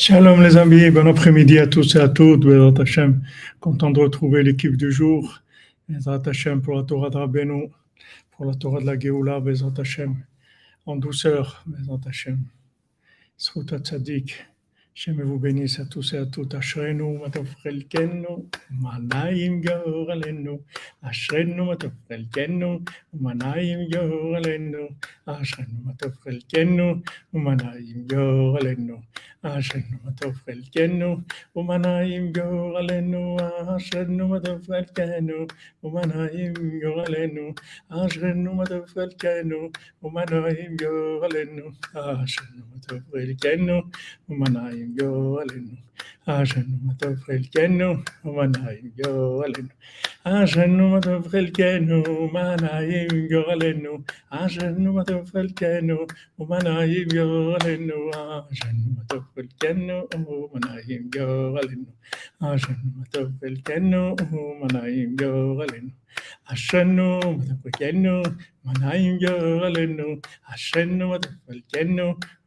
Shalom les amis, bon après-midi à tous et à toutes. Bézat Hashem, content de retrouver l'équipe du jour. Bézat Hashem pour la Torah de Rabbeinu, pour la Torah de la Géoula, Bézat Hashem, en douceur, Bézat Hashem. Sruta Tzadik. Shem vous bénisse à tous et à toutes. Ashrenu matov chelkenu, manayim yor alenu. Ashrenu matov chelkenu, manayim yor alenu. Ashrenu matov chelkenu, manayim yor alenu. Ashrenu matov chelkenu, manayim yor alenu. Ashrenu matov chelkenu, manayim yor alenu. Ashrenu matov chelkenu, manayim yor alenu. Ashrenu matov chelkenu, manayim yo alenu. ജോലനും ആശനുമത ഫൽക്കനു മനായും ജോലനും ആശനുമത ഫൽക്കനു മനായും ജോലനു ആശനുമത ഫൽക്കനു മനായും ജോലനു ആശനുമത ഫൽക്കനു മനായും ജോലനു ആശനുമത ഫൽക്കനു മനായും ജോലനു അശ്വന്നു മതപ്പു കെന്നു മനായും ജോലനു അശ്വന്നു മതപ്പൽ കെന്നു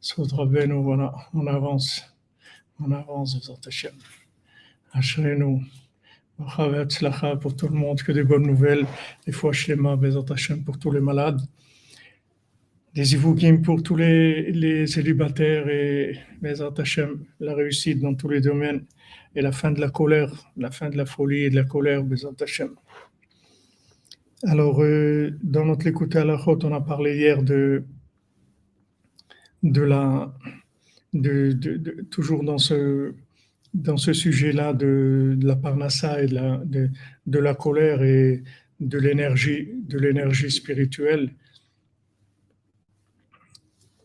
Sod Rabbeinu, voilà, on avance, on avance, Bézat Hashem. Ashrenu, pour tout le monde, que des bonnes nouvelles, des fois Shlema, Hashem pour tous les malades, des Ivougim pour tous les, les célibataires et Hashem, la réussite dans tous les domaines et la fin de la colère, la fin de la folie et de la colère, Hashem. Alors, euh, dans notre écoute à la on a parlé hier de, de la, de, de- toujours dans ce, dans ce sujet-là de, de la parnassa et de la, de, de la colère et de l'énergie, de l'énergie spirituelle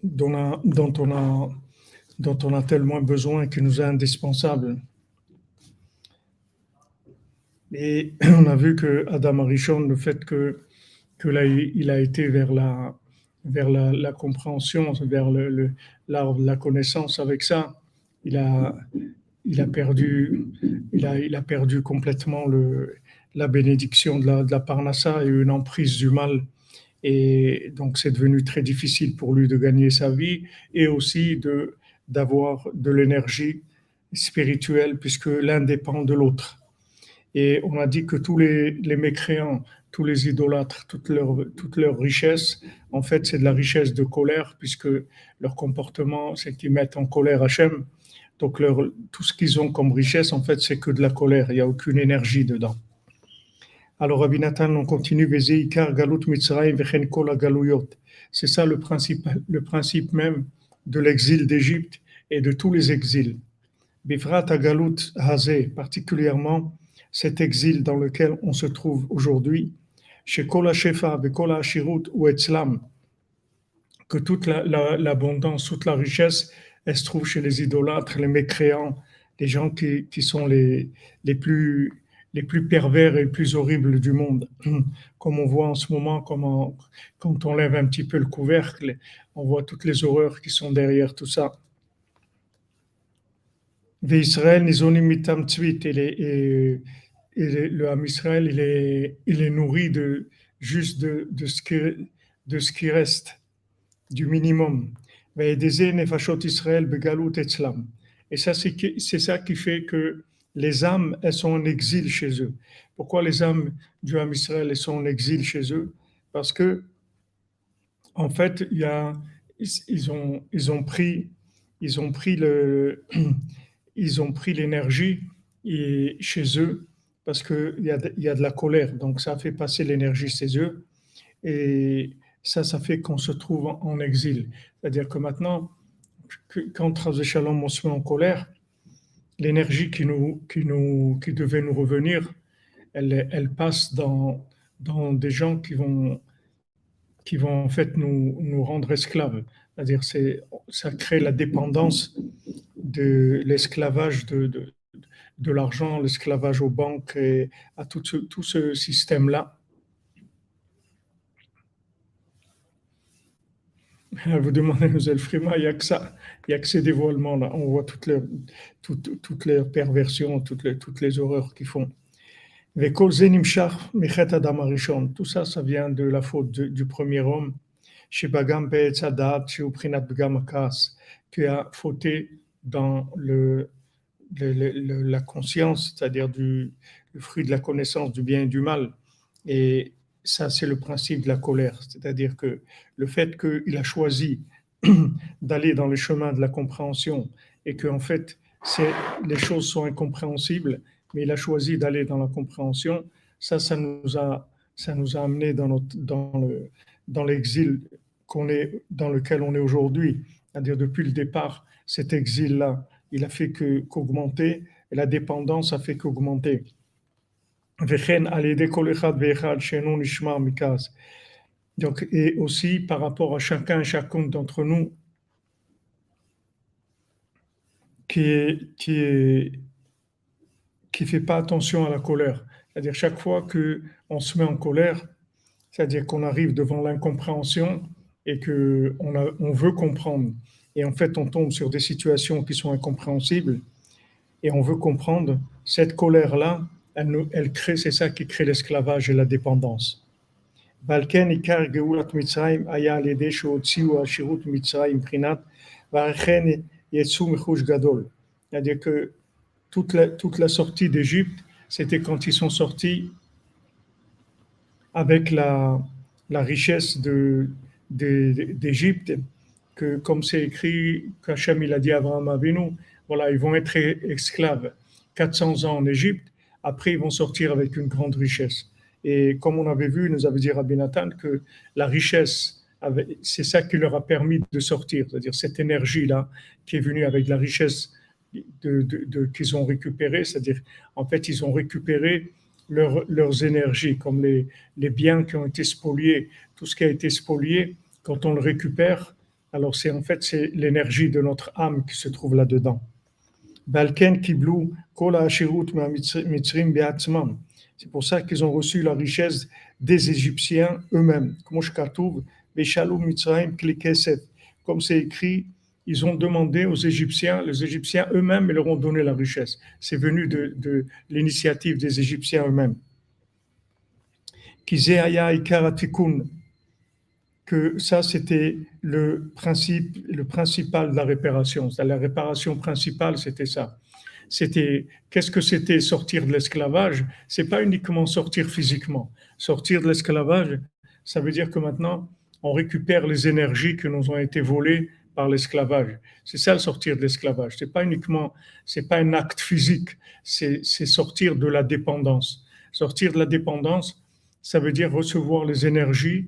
dont, on a- dont on a, tellement besoin, qui nous est indispensable. Et on a vu que Adam Arishon, le fait que, que là, il a été vers la, vers la, compréhension, vers le, la connaissance, avec ça, il a, il a perdu, il a, il a perdu complètement le, la bénédiction de la, de la Parnassa et une emprise du mal. Et donc, c'est devenu très difficile pour lui de gagner sa vie et aussi de, d'avoir de l'énergie spirituelle, puisque l'un dépend de l'autre. Et on a dit que tous les, les mécréants, tous les idolâtres, toute leur, toute richesse, en fait, c'est de la richesse de colère, puisque leur comportement, c'est qu'ils mettent en colère Hachem. Donc, tout ce qu'ils ont comme richesse, en fait, c'est que de la colère. Il n'y a aucune énergie dedans. Alors, Rabbi on continue. C'est ça le principe, le principe même de l'exil d'Égypte et de tous les exils. Bifrat galut hazé, particulièrement cet exil dans lequel on se trouve aujourd'hui, Kol HaShefa, Kol HaShirut ou Etzlam, que toute la- la- l'abondance, toute la richesse, elle se trouve chez les idolâtres, les mécréants, les gens qui, sont les, les, plus, les plus pervers et les plus horribles du monde. Comme on voit en ce moment, comment, quand on lève un petit peu le couvercle, on voit toutes les horreurs qui sont derrière tout ça. Et, et- et le Ham Israël, il est, il est nourri de, juste de, de, ce qui, de ce qui reste, du minimum. Et ça, c'est ça qui fait que les âmes, elles sont en exil chez eux. Pourquoi les âmes du Ham Israël, elles sont en exil chez eux? Parce que, en fait, il y a, ils, ont, ils ont pris, ils ont pris le, ils ont pris l'énergie chez eux parce qu'il y, a de- y a de la colère. Donc, ça fait passer l'énergie chez eux. Et ça, ça fait qu'on se trouve en, exil. C'est-à-dire que maintenant, quand Travs Shalom, on se met en colère, l'énergie qui, nous, qui, nous, qui devait nous revenir, elle, elle passe dans, dans des gens qui vont, qui vont en fait nous, nous rendre esclaves. C'est-à-dire c'est ça crée la dépendance de l'esclavage de, de l'argent, l'esclavage aux banques et à tout ce, tout ce système-là. Vous demandez aux Elfrima, il n'y a que ça, il n'y a que ces dévoilements-là. On voit toutes leurs, toutes, toutes perversions, toutes les, toutes les horreurs qu'ils font. Tout ça, ça vient de la faute de, du premier homme, qui a fauté dans le, la conscience, c'est-à-dire du le fruit de la connaissance du bien et du mal. Et ça, c'est le principe de la colère, c'est-à-dire que le fait qu'il a choisi d'aller dans le chemin de la compréhension et que en fait, les choses sont incompréhensibles, mais il a choisi d'aller dans la compréhension. Ça, ça nous a, ça nous a amené dans, notre, dans, le, dans l'exil dans lequel on est aujourd'hui. C'est-à-dire depuis le départ, cet exil-là, il a fait qu'augmenter, la dépendance a fait qu'augmenter. Donc, et aussi par rapport à chacun et chacune d'entre nous qui est, qui qui fait pas attention à la colère. C'est-à-dire chaque fois que on se met en colère, c'est-à-dire qu'on arrive devant l'incompréhension et que on, on veut comprendre, et en fait on tombe sur des situations qui sont incompréhensibles, et on veut comprendre cette colère-là, elle, nous, elle crée, c'est ça qui crée l'esclavage et la dépendance. ועל עיקר גאולת מצרים היה על ידי שהוציאו השירות מצרים מבחינת ואכן יצאו מחוש גדול. C'est-à-dire que toute la, toute la sortie d'Égypte, c'était quand ils sont sortis avec la, la richesse de, d'Égypte, que comme c'est écrit, qu'Hachem il a dit à Abraham Avinu, voilà, ils vont être esclaves. 400 ans en Égypte, après ils vont sortir avec une grande richesse. Et comme on avait vu, nous avait dit Rabbi Nathan que la richesse, c'est ça qui leur a permis de sortir, c'est-à-dire cette énergie-là qui est venue avec la richesse qu'ils ont récupéré, c'est-à-dire en fait ils ont récupéré leurs énergies, comme les, les, biens qui ont été spoliés, tout ce qui a été spolié, quand on le récupère, alors c'est en fait c'est l'énergie de notre âme qui se trouve là-dedans. C'est pour ça qu'ils ont reçu la richesse des Égyptiens eux-mêmes. Comme c'est écrit ils ont demandé aux Égyptiens, les Égyptiens eux-mêmes, leur ont donné la richesse. C'est venu de, de l'initiative des Égyptiens eux-mêmes. Que ça, c'était le principe, le principal de la réparation. La réparation principale, c'était ça. C'était qu'est-ce que c'était sortir de l'esclavage? C'est pas uniquement sortir physiquement. Sortir de l'esclavage, ça veut dire que maintenant, on récupère les énergies qui nous ont été volées par l'esclavage. C'est ça le sortir de l'esclavage. C'est pas uniquement, c'est pas un acte physique, c'est sortir de la dépendance. Sortir de la dépendance, ça veut dire recevoir les énergies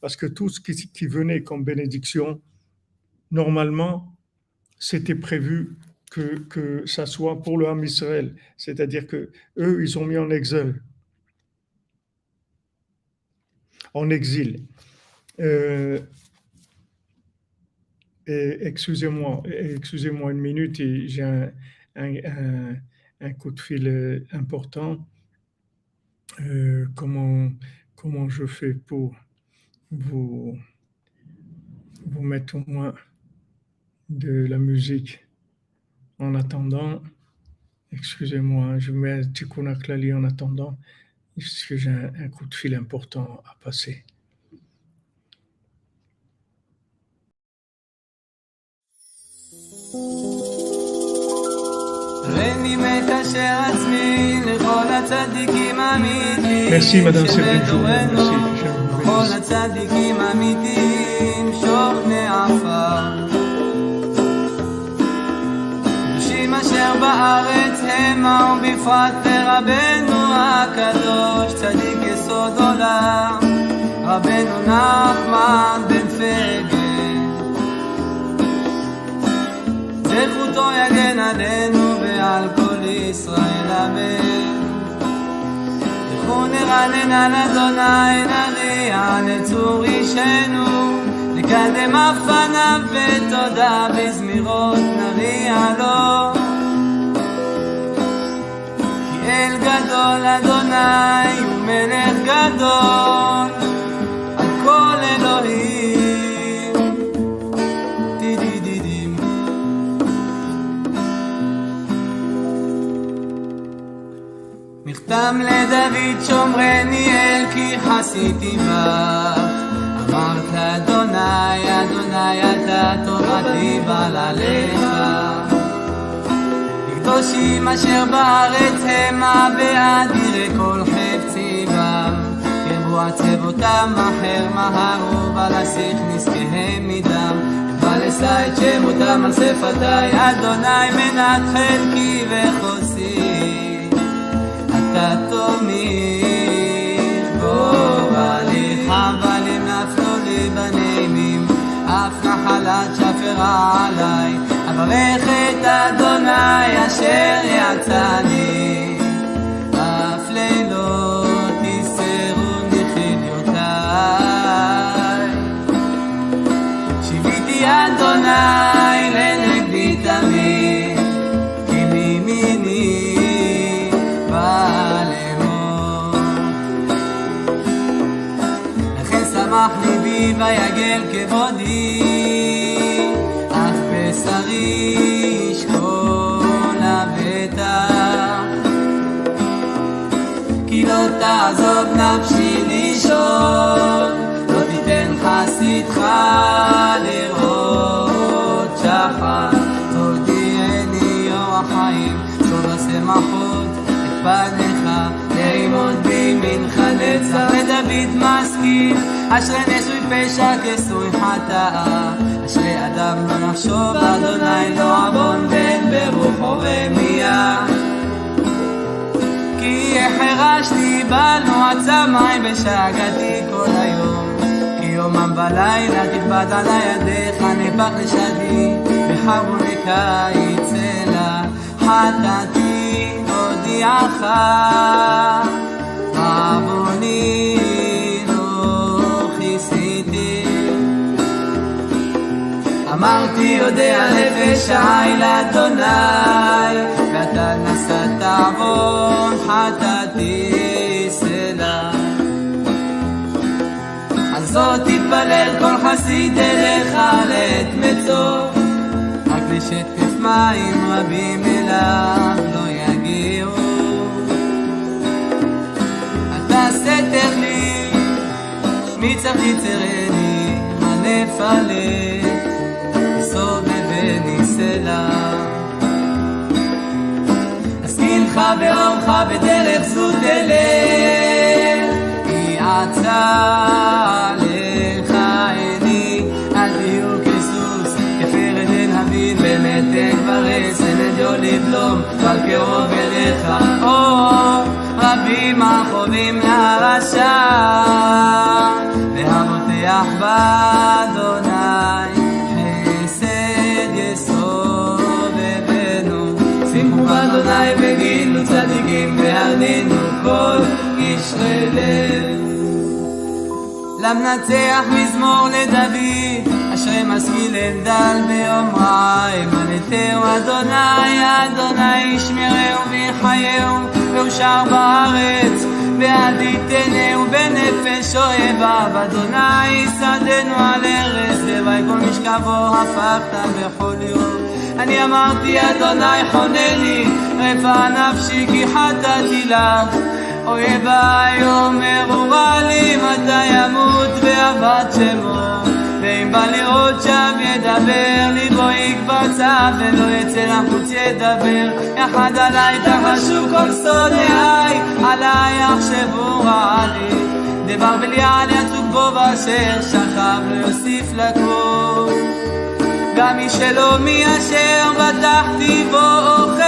Parce que tout ce qui, venait comme bénédiction, normalement, c'était prévu que, que ça soit pour le Ham Israël. C'est-à-dire que eux, ils ont mis en exil. En exil. Euh, excusez-moi, excusez-moi une minute, j'ai un, un, un, coup de fil euh, important. Euh, comment, comment je fais pour vous, vous mettre au moins de la musique en attendant Excusez-moi, je mets Tikkun Klali en attendant, parce que j'ai un coup de fil important à passer. Merci Madame Séverine Jour. Merci. הצדיקים אמיתיים שוכני עפר. קדושים בארץ המה ובפרט לרבנו הקדוש צדיק יסוד עולם. רבנו נחמן בן פגל. זכותו יגן עלינו ועל כל ישראל אמן לכו נרנן על אדוני נריע לצור אישנו. נקדם אף פניו בתודה בזמירות נריע לו. כי אל גדול אדוני הוא מלך גדול מכתם לדוד שומרני אל כי חסיתי בך אמרת אדוני, אדוני אתה תורתי בל עליך. קדושים אשר בארץ המה באדירי כל חפצי בם. קרבו עצבותם אחר מהרו ולסיך נזקיהם מדם. ולשא את שמותם על שפתי, אדוני מנת חלקי וחוסי. তুমি। ויגל כבודי, אף בשרי ישכון לבטח. כי לא תעזוב נפשי לישון, לא תיתן חסידך לראות שחר. תודיעני יום החיים, סוד השמחות את פניך, לעמוד בימינך נצח. לדוד משכיל, אשרי נשוי פשע כסוי חטאה. אשרי אדם לא נחשוב, אדוני לא עוון בן ברוחו רמייה. כי החרשתי במועצה מים ושגעתי כל היום. כי יומם בלילה תכבד על ידיך נפח לשדי, בחרוניקה יצא לה חטאתי הודיעך. עווני אמרתי יודע נפש העי לאדוני ואתה נשאת עוון חטאתי סלע. על זאת תתפלל כל חסיד אליך לעת מצוא רק לשטף מים רבים אליו לא יגיעו. אתה סתר לי מצח יצרני מנף עלך ואורך בדרך זו תלך, כי עצה עליך עיני, אל תהיו כסוס, כפרד אין הבין, ברס, אין עדיו לבלום, אבל קרוב אליך, או רבים החובים לרשע, והמותח באדוני. וגילו צדיקים והרנינו כל קשרי לב. למנצח מזמור לדוד, אשרי משכיל אלדל באומרה, אמנתהו אדוני, אדוני ישמרהו ויחייהו, ואושר בארץ, ועד יתנהו בנפש אוהביו, אדוני שדנו על ארץ, לוואי כל משכבו הפכת בכל יום. אני אמרתי, אדוני חונני, רפא נפשי כי חטאתי לך. אויביי אומרו רע לי מתי ימות ועבד שמו? ואם בא לראות שם ידבר ליבו יקבצה ולא יצא לחוץ ידבר. יחד עליי תחשו כל שונאיי עליי יחשבו רע לי דבר בליעל יצוק בו ואשר שכב לא יוסיף לקום גם מי שלא מי אשר בטחתי בו אוכל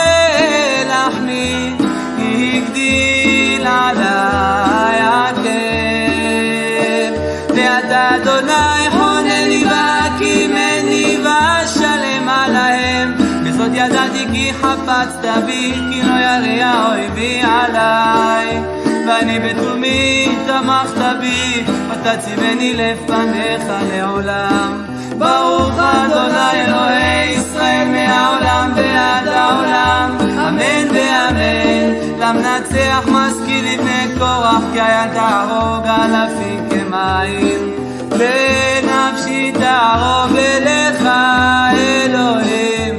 לחמי הגדיל עליי הכיף. ואתה אדוני חונני לי והקימני ואשלם עליהם. וזאת ידעתי כי חפצת בי כי לא ירא אויבי עליי. ואני בתומי תמכת בי אתה ציווני לפניך לעולם. ברוך אדוני אלוהי ישראל מהעולם ועד העולם, אמן ואמן. למנצח משכיל לבני קורח, כי היה תהרוג אלפים כמים. בנפשי תערוב אליך אלוהים,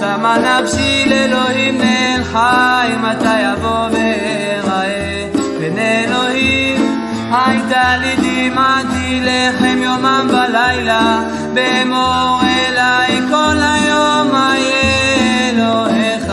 צמא נפשי לאלוהים נאל חי, מתי יבוא ואראה בין אלוהים. הייתה לי דמעתי לחם יומם ולילה, באמור אליי כל היום איה אלוהיך,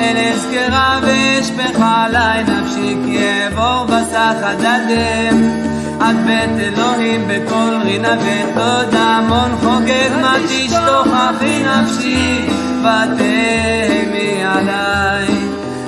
אל אזכרה ואשפך עלי נפשי, כי אעבור בסך הדדם. עד בית אלוהים בקול רינה ותודה מון חוגג מה תשתוכחי נפשי ותהמי עליי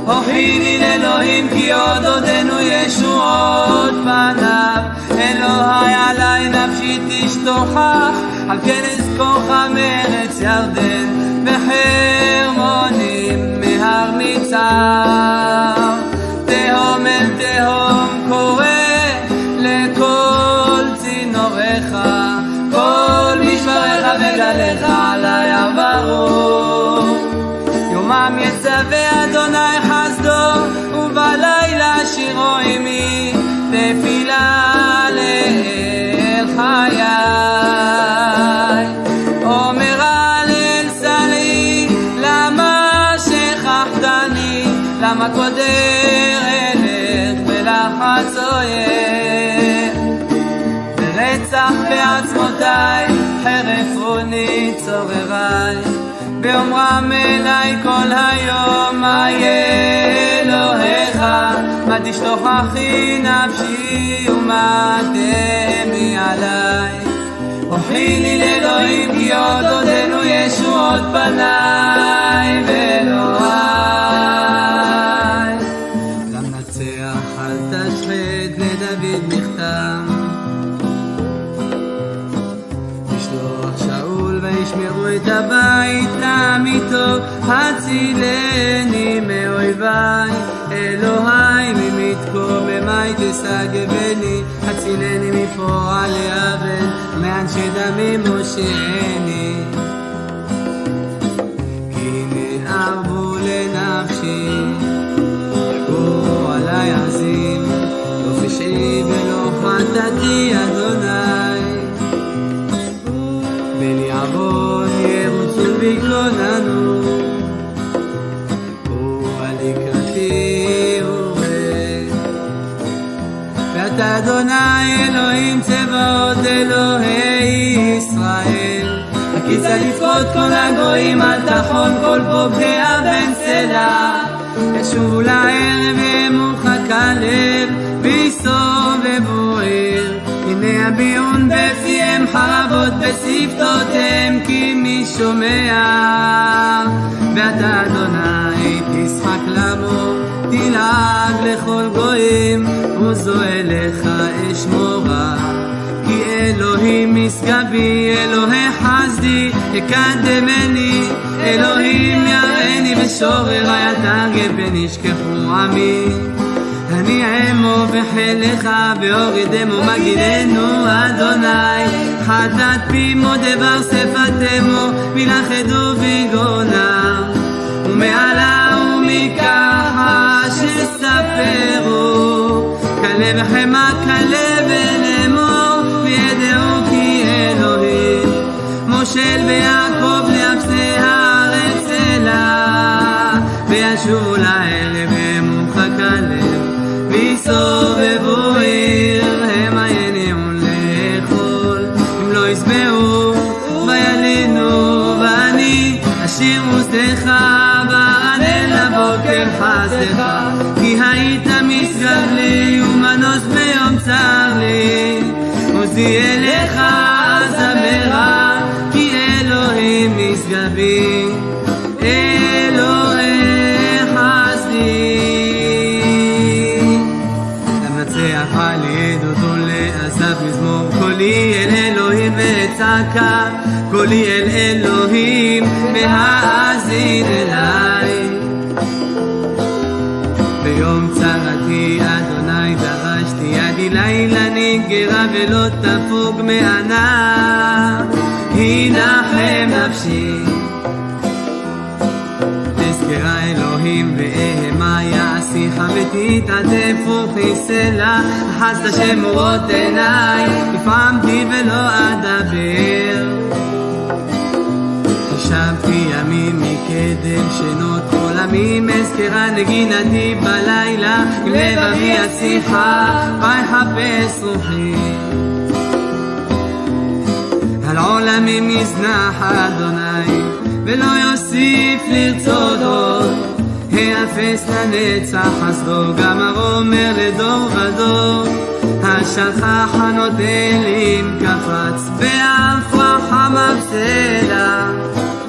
הוכיני לאלוהים כי עוד עודנו ישועות פניו. אלוהי עלי נפשי תשתוכח על כן אזכורך מארץ ירדן וחרמונים מהר מצר. תהום אל תהום קודר אלך ולחץ אויב. ורצח בעצמותיי, חרף רוני צורריי. באומרם אליי כל היום, איה אלוהיך, מה תשתוכחי נפשי ומה תהמי עליי. אוכלי לאלוהים כי עוד עודנו ישועות פניי מאויביי. אלוהי ממתקוממי תשגבני, הצילני מפועל אבן, מאנשי דמים מושיעני. כי נערבו לנפשי, יגורו עלי עזים, לא פשעי ולא חטאתי אדוני. בלי עוון ירוצו ויגוננו, אדוני אלוהים צבאות אלוהי ישראל. הכיסא לפקוד כל הגויים על תחון כל פוגע בן סלע. ישובו לערב ימוחק הלב ויסובבו עיר. הנה הביעון בפיהם חרבות בשפתותיהם כי מי שומע. ואתה אדוני תשחק למו תלעג לכל גויים וזו אליך אשמורה. כי אלוהים משגבי, אלוהי חסדי, יקדמני, אלוהים יראני בשוררי יתרגבני, ישכחו עמי. אני עמו בחילך, והורידמו מגילנו, אדוני. חטאת פי מודה בר שפתמו, מלכדו ויגונה. ומעלה ומככה שספרו, כלה וחמא כלה ולאמור, וידעו כי אלוהים. מושל ויעקב לאפסי הארץ אלה, וישובו לערב עוזי אליך אזמרה, כי אלוהים משגבי, על קולי אל אלוהים ואצעקה, קולי אל אלוהים, והאזין ולא תפוג מענה, הנחם נפשי. תזכרה אלוהים ואהמה יעשיך ותתעטף וכיסלה, אחזת שמורות עיניי, הפעמתי ולא אדבר. חשבתי ימים מקדם שנות עולמים אזכרה נגינתי בלילה עם לבבי השיחה ויחפש רוחי. על עולמים יזנח אדוני ולא יוסיף לרצות עוד. האפס לנצח חסדו גם הרומר לדור ודור. השכח הנוטלים קפץ והפרח המפסדה ואומר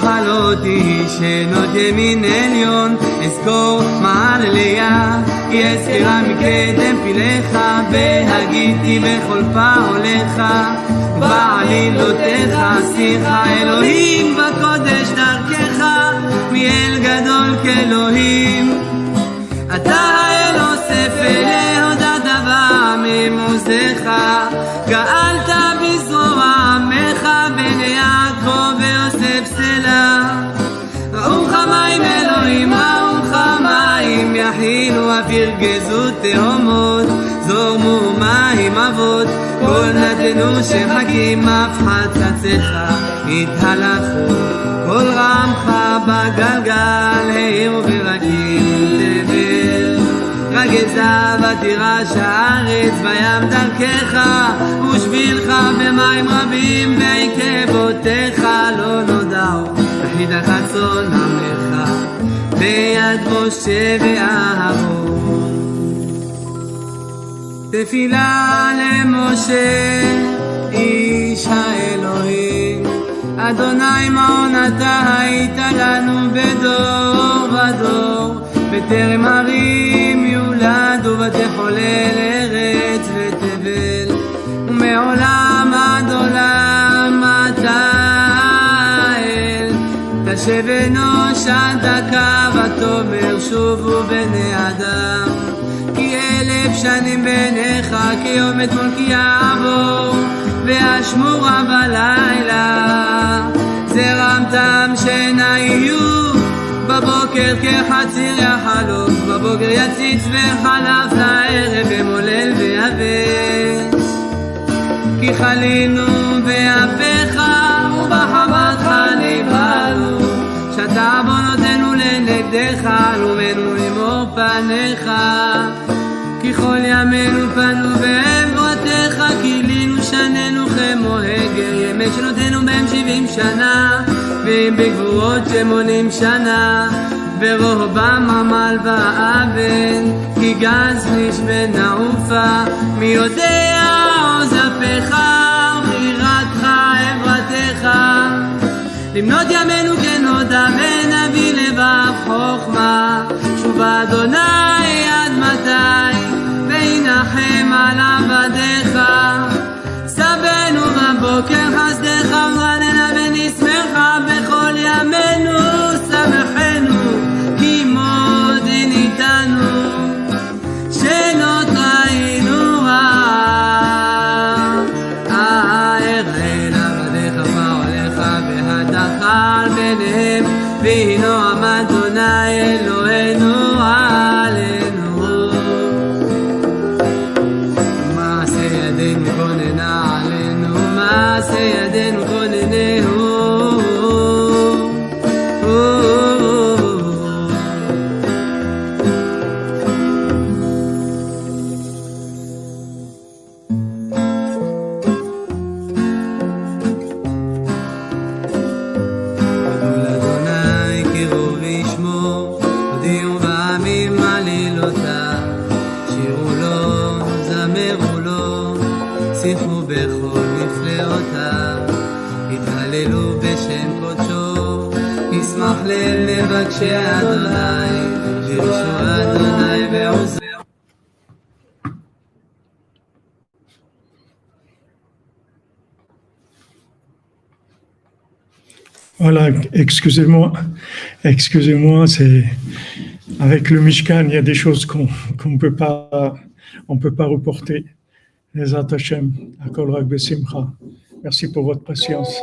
חלותי שנות ימין עליון אזכור מעלליה כי אזכרה מקדם פיליך והגיתי בכל פעוליך. ובעלילותיך שיחה אלוהים בקודש דרכך מאל גדול כאלוהים. אתה האל אוסף להודעת דבר ממוזיך גאלת בזרוע ירגזו תהומות זורמו מים אבות. כל נתנו שמחכים אף חצציך התהלכו כל רעמך בגלגל העירו ברקים תבל. רגזה ותירש הארץ בים דרכך ושבילך במים רבים בעקבותיך לא נודעו. וחידך צאן עמך ביד משה ואהרון תפילה למשה איש האלוהים. אדוני מעון אתה היית לנו בדור ודור בטרם הרים יולדו ותחולל ארץ ותבל. ומעולם עד עולם אתה אל. תשב אנוש עד דקה ותאמר שובו בני אדם שנים בעיניך כיום אתמול כי יעבור והשמורה בלילה. זרמתם שינה יהיו בבוקר כחציר יחלוף בבוקר יציץ וחלף לערב ומולל ויבש. כי חלינו באפיך ובחמתך נבהלו שאתה עוונותינו לנגדך עלומנו לאמור פניך כי כל ימינו פנו בעברותיך כילינו שנינו כמו הגר ימי שנותינו בהם שבעים שנה ואם בגבורות שמונים שנה ברוחבם עמל ואבן כי גז איש ונעופה מי יודע עוז אפיך ובחירתך עברתך. למנות ימינו כנודע ונביא לבב חוכמה שוב אדוני עד מתי? וינחם על עבדיך. סבנו בבוקר חסדך ורננה ונשמחה בכל ימינו שיחו בכל נפלאותיו, התהללו בשם קודשו, ישמח ליל מבקשי אדוני, דרשו אדוני ועוזר. Voilà, excusez-moi, excusez-moi, c'est avec le Mishkan, il y a des choses qu'on qu'on peut pas, on peut pas reporter. Merci pour votre patience.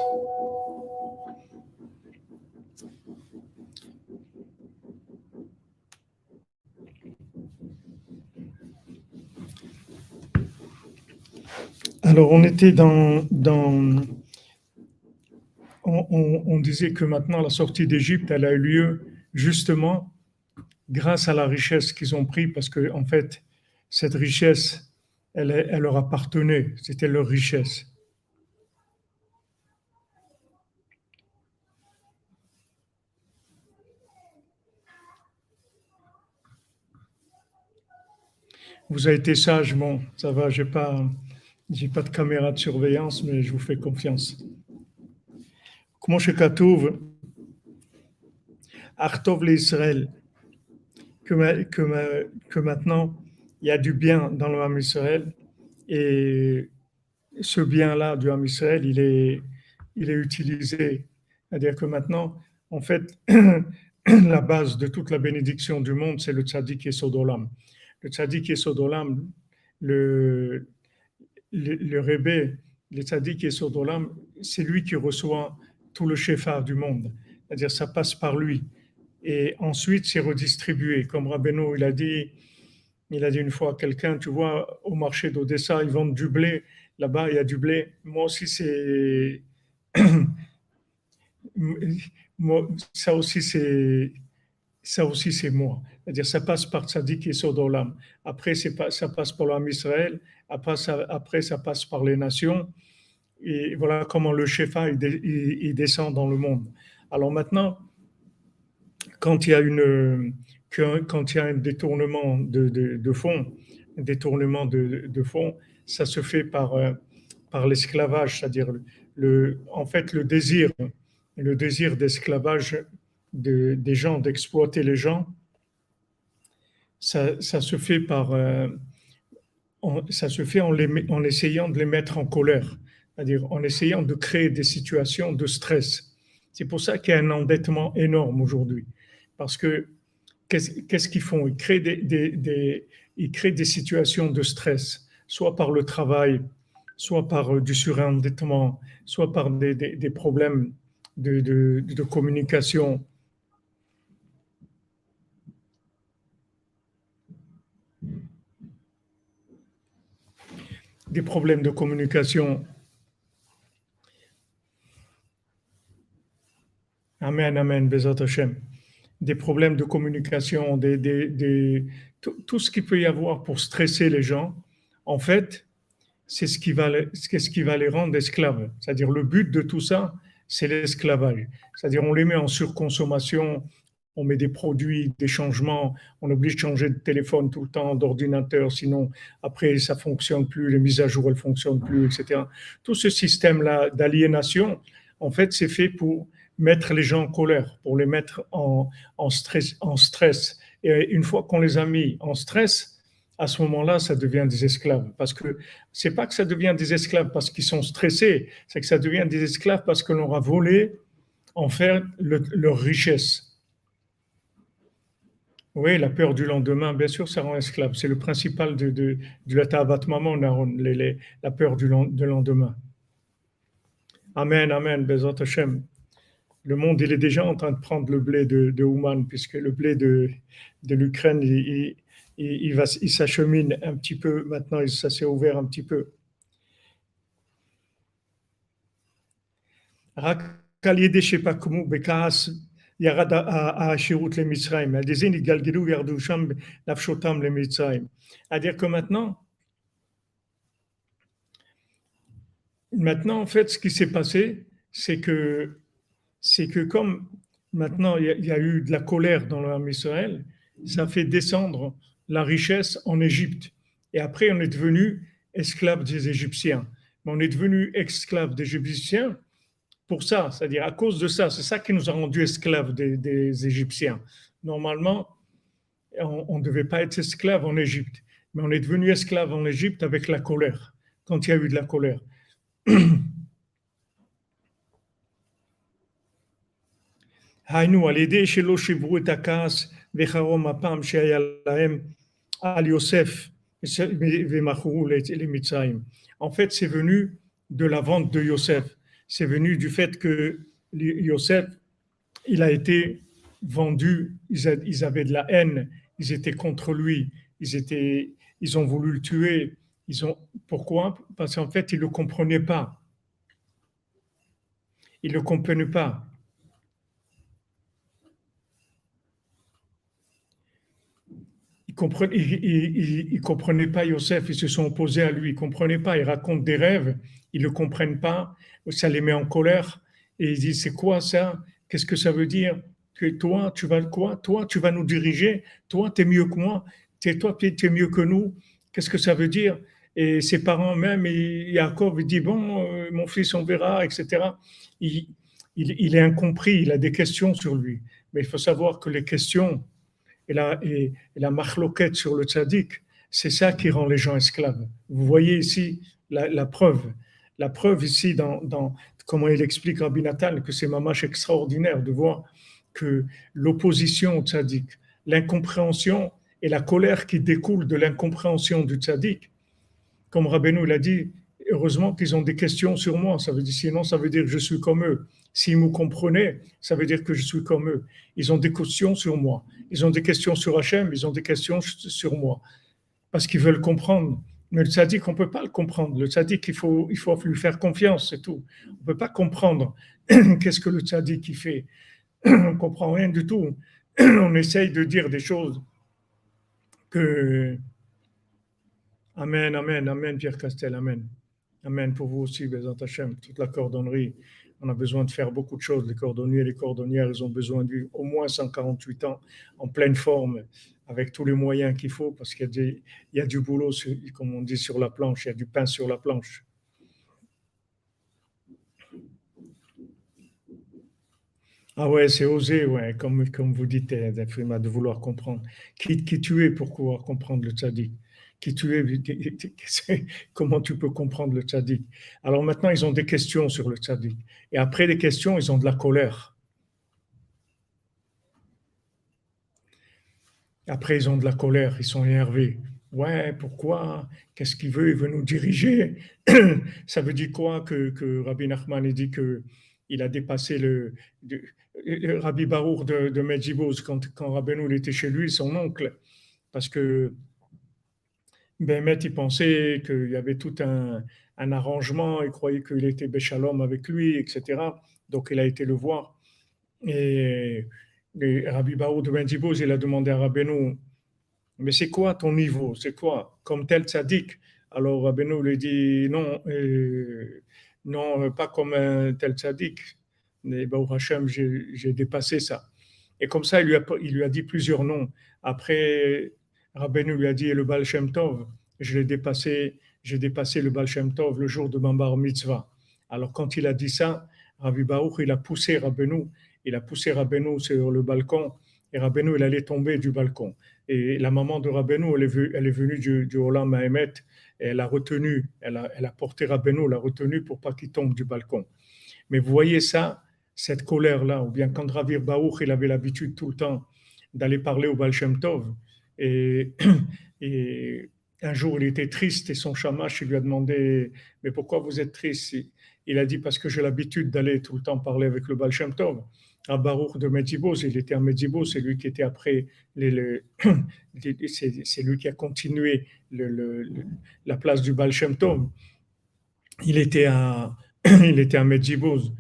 Alors, on était dans. dans on disait que maintenant, la sortie d'Égypte, elle a eu lieu justement grâce à la richesse qu'ils ont pris, parce que, en fait, cette richesse, elle, leur appartenait, c'était leur richesse. vous avez été sage. Bon, ça va, j'ai pas, pas de caméra de surveillance, mais je vous fais confiance. Comment je Katouv, Artov l'Israël, que maintenant il y a du bien dans le Ham Israël et ce bien-là du Ham Israël, il est, il est utilisé. C'est-à-dire que maintenant, en fait, la base de toute la bénédiction du monde, c'est le tzaddik et Sodolam. Le tzaddik et Sodolam, le, le, le Rebbe, le tzaddik et Sodolam, c'est lui qui reçoit tout le shefa du monde. C'est-à-dire ça passe par lui. Et ensuite, c'est redistribué. Comme Rabbeinu, il a dit, il a dit une fois à quelqu'un, tu vois, au marché d'Odessa, ils vendent du blé. Là-bas, il y a du blé. Moi aussi, c'est... Moi, ça aussi, c'est... Ça aussi, c'est moi. C'est-à-dire, ça passe par Tzadik et Sodolam. Après, ça passe par l'âme Israël. Après ça, passe par les nations. Et voilà comment le Shefa, il- il descend dans le monde. Alors maintenant, quand il y a une quand il y a un détournement de, de, fonds, détournement de, de ça se fait par euh, par l'esclavage, c'est-à-dire le, en fait le désir, le désir d'esclavage de, des gens, d'exploiter les gens, ça, ça se fait par euh, ça se fait en, les en essayant de les mettre en colère, c'est-à-dire en essayant de créer des situations de stress. C'est pour ça qu'il y a un endettement énorme aujourd'hui. Parce que qu'est-ce qu'ils font? Ils créent des, situations de stress, soit par le travail, soit par euh, du surendettement, soit par des, problèmes de, de- de communication. Des problèmes de communication. Amen, amen, Bezat Hashem. Des problèmes de communication, des, tout, ce qu'il peut y avoir pour stresser les gens, en fait, c'est ce qui va, les- ce qui va les rendre esclaves. C'est-à-dire le but de tout ça, c'est l'esclavage. C'est-à-dire on les met en surconsommation, on met des produits, des changements, on oblige de changer de téléphone tout le temps, d'ordinateur, sinon après ça fonctionne plus, les mises à jour elles fonctionnent plus, etc. Tout ce système-là d'aliénation, en fait, c'est fait pour mettre les gens en colère, pour les mettre en, en stress, en stress. Et une fois qu'on les a mis en stress, à ce moment-là, ça devient des esclaves. Parce que c'est pas que ça devient des esclaves parce qu'ils sont stressés, c'est que ça devient des esclaves parce que l'on a volé en fait le- leur richesse. Oui, la peur du lendemain, bien sûr, ça rend esclave. C'est le principal de, de, du Latavat Maman, la peur du len- de lendemain. Amen, amen, Bezat Hashem Le monde, il est déjà en train de prendre le blé de, de Ouman, puisque le blé de, de l'Ukraine, il, il- il- il va- il s'achemine un petit peu. Maintenant, il- ça s'est ouvert un petit peu. רק על ידי שפקמו בכעס ירד ה- ה- השירות למצרים. על ידי זה נתגלגלו וירדו שם נפשותם למצרים. C'est-à-dire que maintenant, maintenant, en fait, ce qui s'est passé, c'est que, c'est que comme maintenant il y, a, eu de la colère dans l'armée Israël, ça fait descendre la richesse en Égypte. Et après, on est devenu esclave des Égyptiens. Mais on est devenu esclave des Égyptiens pour ça, c'est-à-dire à cause de ça. C'est ça qui nous a rendus esclaves des, des Égyptiens. Normalement, on ne devait pas être esclave en Égypte, mais on est devenu esclave en Égypte avec la colère, quand il y a eu de la colère. היינו, על ידי שלא שברו את הכעס וחרום אפם שהיה להם על יוסף En fait, c'est venu de la vente de Yosef. C'est venu du fait que Yosef, il a été vendu, ils avaient de la haine, ils étaient contre lui, ils, étaient, ils ont voulu le tuer. Ils ont, pourquoi Parce qu'en fait, ils ne le comprenaient pas. Ils ne le comprenaient pas. Ils ne comprenaient, pas Yosef, ils se sont opposés à lui, ils comprenaient pas, ils racontent des rêves, ils le comprennent pas, ça les met en colère, et ils disent, c'est quoi ça? Qu'est-ce que ça veut dire? Que toi, tu vas quoi? Toi, tu vas nous diriger? Toi, tu es mieux que moi? Es, Toi, tu es mieux que nous? Qu'est-ce que ça veut dire? Et ses parents même, et Jacob, dit, bon, euh, mon fils, on verra, etc. Il, est incompris, il a des questions sur lui. Mais il faut savoir que les questions et la, et, marloquette sur le tzaddik, c'est ça qui rend les gens esclaves. Vous voyez ici la, preuve. La preuve ici dans, comment il explique Rabbi Natal, que c'est mamache extraordinaire de voir que l'opposition au tzaddik, l'incompréhension et la colère qui découle de l'incompréhension du tzaddik, comme Rabbeinu l'a dit, heureusement qu'ils ont des questions sur moi, ça veut dire, sinon ça veut dire que je suis comme eux. S'ils me comprenaient, ça veut dire que je suis comme eux. Ils ont des questions sur moi. Ils ont des questions sur Hachem, ils ont des questions sur moi. Parce qu'ils veulent comprendre. Mais le tzaddik, on ne peut pas le comprendre. Le tzaddik, il faut, il faut lui faire confiance, c'est tout. On ne peut pas comprendre qu'est-ce que le tzaddik fait. On ne comprend rien du tout. On essaye de dire des choses que... Amen, amen, amen, Pierre Castel, amen. Amen pour vous aussi, Bézant Hachem, toute la cordonnerie on a besoin de faire beaucoup de choses. Les cordonniers et les cordonnières, ils ont besoin d'au moins 148 ans en pleine forme, avec tous les moyens qu'il faut, parce qu'il y, a du boulot, comme on dit, sur la planche, il y a du pain sur la planche. Ah ouais, c'est osé, ouais, comme, comme vous dites, de vouloir comprendre. Qui, qui tu es pour pouvoir comprendre le tzaddik? Comment tu peux comprendre le tzaddik. Alors maintenant, ils ont des questions sur le tzaddik. Et après les questions, ils ont de la colère. Après, ils ont de la colère, ils sont énervés. Ouais, pourquoi? Qu'est-ce qu'il veut? Il veut nous diriger. Ça veut dire quoi que, que Rabbi Nachman dit que il a dépassé le, Rabbi Baruch de, de quand, quand Rabbeinu était chez lui, son oncle, parce que Bémet, il pensait qu'il y avait tout un, arrangement, il croyait qu'il était Béchalom avec lui, etc. Donc il a été le voir. Et, Rabbi Baou de Benjibouz, il a demandé à Rabbeinu, mais c'est quoi ton niveau? C'est quoi? Comme tel tzaddik Alors Rabbeinu lui dit, non, euh, non, pas comme un tel tzaddik. Mais Baou Hashem, j'ai dépassé ça. Et comme ça, il lui, a, il lui a dit plusieurs noms. Après, Rabbeinu lui a dit, le Baal Shem Tov, je l'ai dépassé, j'ai dépassé le Baal Shem Tov le jour de Mambar Mitzvah. Alors quand il a dit ça, Rabbi Baruch, il a poussé Rabbeinu, il a poussé Rabbeinu sur le balcon, et Rabbeinu, il allait tomber du balcon. Et la maman de Rabbeinu, elle est, elle est venue du, du Olam Mahemet, et elle a retenu, elle a, elle porté Rabbeinu, l'a retenu pour pas qu'il tombe du balcon. Mais vous voyez ça, cette colère-là, ou bien quand Rabbi Baruch, il avait l'habitude tout le temps d'aller parler au Baal Shem Tov, et, un jour, il était triste et son chamash lui a demandé Mais pourquoi vous êtes triste? Il a dit Parce que j'ai l'habitude d'aller tout le temps parler avec le Baal Shem Tov. À Baruch de Medjibos, il était à Medjibos, c'est lui qui était après, les, c'est lui qui a continué le, la place du Baal Shem Tov. Il était à, il Medjibos.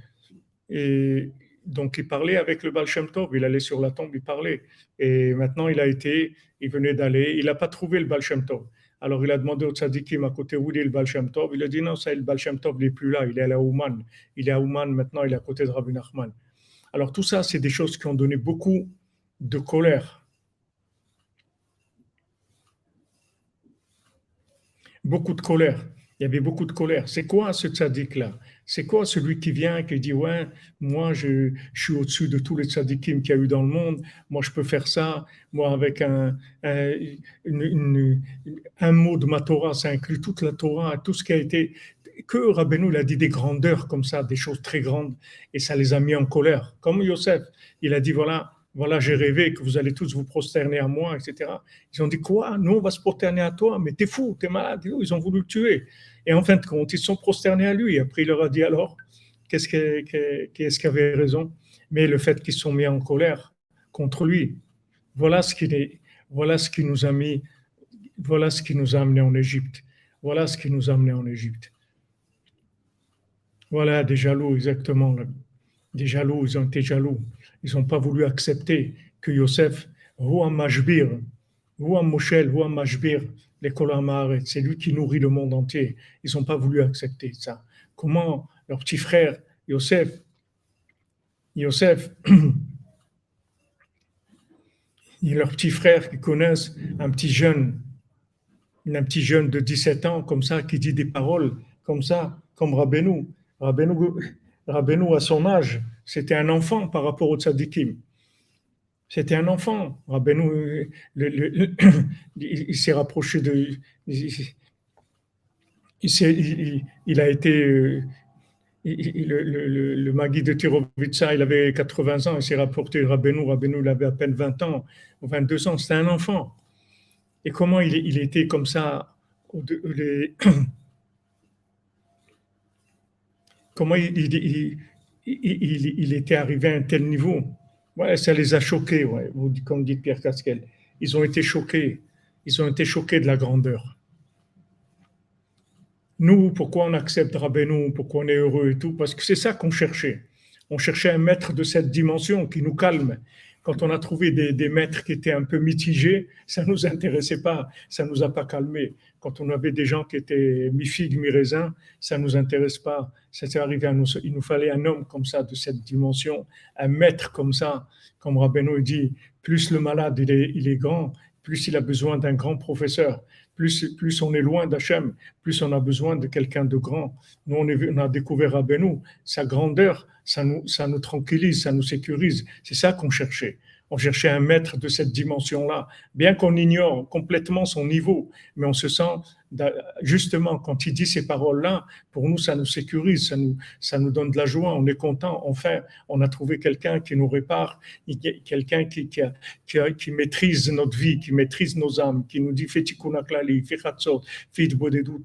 Et donc, il parlait avec le Baal Tov, il allait sur la tombe, il parlait. Et maintenant, il a été, il venait d'aller, il n'a pas trouvé le Baal Tov. Alors, il a demandé au tzadikim à côté où il est le Baal Tov? Il a dit non, ça, le Baal Tov n'est plus là, il est à Ouman. Il est à Ouman maintenant, il est à côté de Rabbi Nachman. Alors, tout ça, c'est des choses qui ont donné beaucoup de colère. Beaucoup de colère. Il y avait beaucoup de colère. C'est quoi ce tzaddik-là c'est quoi celui qui vient et qui dit Ouais, moi je, suis au-dessus de tous les tzadikim qu'il y a eu dans le monde, moi je peux faire ça, moi avec un, un, mot de ma Torah, ça inclut toute la Torah, tout ce qui a été. Que Rabbeinu il a dit des grandeurs comme ça, des choses très grandes, et ça les a mis en colère. Comme Yosef, il a dit Voilà, voilà, j'ai rêvé que vous allez tous vous prosterner à moi, etc. Ils ont dit quoi? Nous, on va se prosterner à toi, mais t'es fou, t'es malade. Ils ont voulu le tuer. Et en fin de compte, ils sont prosternés à lui. Après, il leur a dit alors, qu'est-ce qui avait raison? Mais le fait qu'ils sont mis en colère contre lui. Voilà ce qui, nous a mis, voilà ce qui nous a amené en Égypte. Voilà ce qui nous a amené en Égypte. Voilà, des jaloux, exactement. Des jaloux, ils ont été jaloux ils n'ont pas voulu accepter que Yosef, Roi Mashbir, Roi Moshel, Roi Mashbir, l'école c'est lui qui nourrit le monde entier. Ils n'ont pas voulu accepter ça. Comment leur petit frère, Yosef, Yosef, et leur petit frère qui connaissent un petit jeune, un petit jeune de 17 ans comme ça, qui dit des paroles comme ça, comme. Rabbeinu, Rabbeinu à son âge, c'était un enfant par rapport au tzadikim. C'était un enfant. Rabbeinu, il, s'est rapproché de. Il, a été. le, le, Magui de Tirovitsa, il avait 80 ans, il s'est rapporté de Rabbeinu. Rabbeinu, il avait à peine 20 ans ou 22 ans. C'était un enfant. Et comment il, était comme ça Comment il, était arrivé à un tel niveau? Ouais, ça les a choqués, comme dit Pierre Casquel. Ils ont été choqués. Ils ont été choqués de la grandeur. Nous, pourquoi on accepte Rabbeinu, pourquoi on est heureux et tout? Parce que c'est ça qu'on cherchait. On cherchait un maître de cette dimension qui nous calme, quand on a trouvé des, maîtres qui étaient un peu mitigés, ça ne nous intéressait pas, ça ne nous a pas calmés. Quand on avait des gens qui étaient mi-figue, mi-raisin, ça ne nous intéresse pas. S'est arrivé à nous. Il nous fallait un homme comme ça, de cette dimension, un maître comme ça. Comme Rabbeinu dit, plus le malade est, il est grand, plus il a besoin d'un grand professeur. Plus, plus on est loin d'Hachem, plus on a besoin de quelqu'un de grand. Nous, on, on a découvert Rabbeinu, sa grandeur, ça nous, ça nous tranquillise, ça nous sécurise. C'est ça qu'on cherchait. On cherchait un maître de cette dimension-là, bien qu'on ignore complètement son niveau, mais on se sent justement, quand il dit ces paroles-là, pour nous, ça nous sécurise, ça nous, ça nous donne de la joie, on est content. Enfin, on a trouvé quelqu'un qui nous répare, quelqu'un qui, qui, qui, maîtrise notre vie, qui maîtrise nos âmes, qui nous dit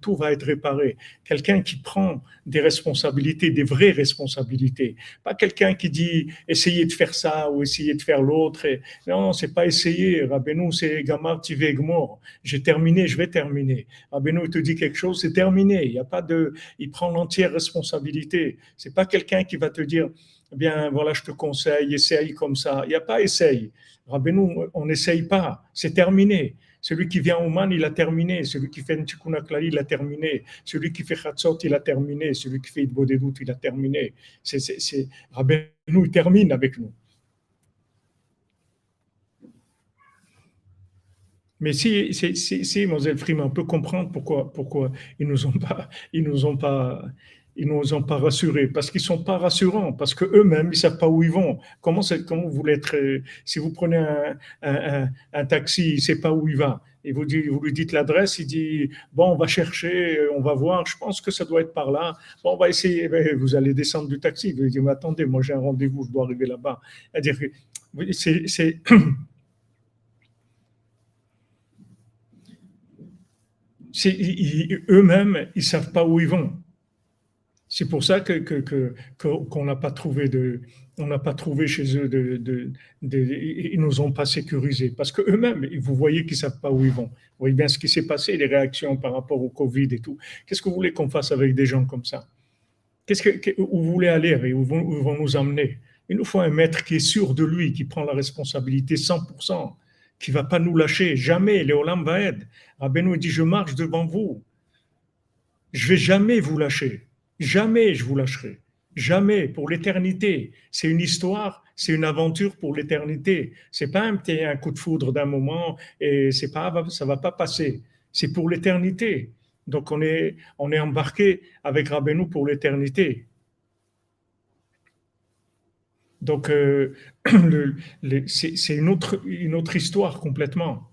tout va être réparé. Quelqu'un qui prend des responsabilités, des vraies responsabilités. Pas quelqu'un qui dit essayez de faire ça ou essayez de faire l'autre. Non, c'est pas essayer. Rabbeinu, c'est Gamar mort. J'ai terminé, je vais terminer. Benoît te dit quelque chose, c'est terminé. Il a pas de, il prend l'entière responsabilité. C'est pas quelqu'un qui va te dire, eh bien, voilà, je te conseille, essaye comme ça. Il n'y a pas essaye. Rabbeinu, on n'essaye pas. C'est terminé. Celui qui vient au Man, il a terminé. Celui qui fait Ntikuna Klali, il a terminé. Celui qui fait Khatsot, il a terminé. Celui qui fait Idbodedout, il a terminé. C'est, Rabbeinu, il termine avec nous. Mais si, si, si, si on peut comprendre pourquoi, pourquoi ils nous ont pas, ils nous ont pas, ils nous ont pas rassurés, parce qu'ils sont pas rassurants, parce que eux-mêmes ils savent pas où ils vont. Comment comment vous voulez être, si vous prenez un, un, un, taxi, il sait pas où il va, et vous, dit, vous lui dites l'adresse, il dit bon, on va chercher, on va voir, je pense que ça doit être par là. Bon, on va essayer. Eh vous allez descendre du taxi. Vous lui dites mais attendez, moi j'ai un rendez-vous, je dois arriver là-bas. C'est-à-dire, c'est eux-mêmes, ils savent pas où ils vont. C'est pour ça que qu'on n'a pas trouvé pas trouvé chez eux de, de, ils nous ont pas sécurisés parce que eux-mêmes, vous voyez qu'ils savent pas où ils vont. Vous voyez bien ce qui s'est passé, les réactions par rapport au Covid et tout. Qu'est-ce que vous voulez qu'on fasse avec des gens comme ça? Où vous voulez aller et où vont, où vont nous emmener Il nous faut un maître qui est sûr de lui, qui prend la responsabilité 100% qui va pas nous lâcher. Jamais. Léolam va être. Rabbeinu dit, je marche devant vous. Je vais jamais vous lâcher. Jamais je vous lâcherai. Jamais. Pour l'éternité. C'est une histoire, c'est une aventure pour l'éternité. C'est pas un, coup de foudre d'un moment et c'est pas, ça va pas passer. C'est pour l'éternité. Donc on est, on embarqué avec Rabbeinu pour l'éternité. Donc, euh, c'est une autre, histoire complètement.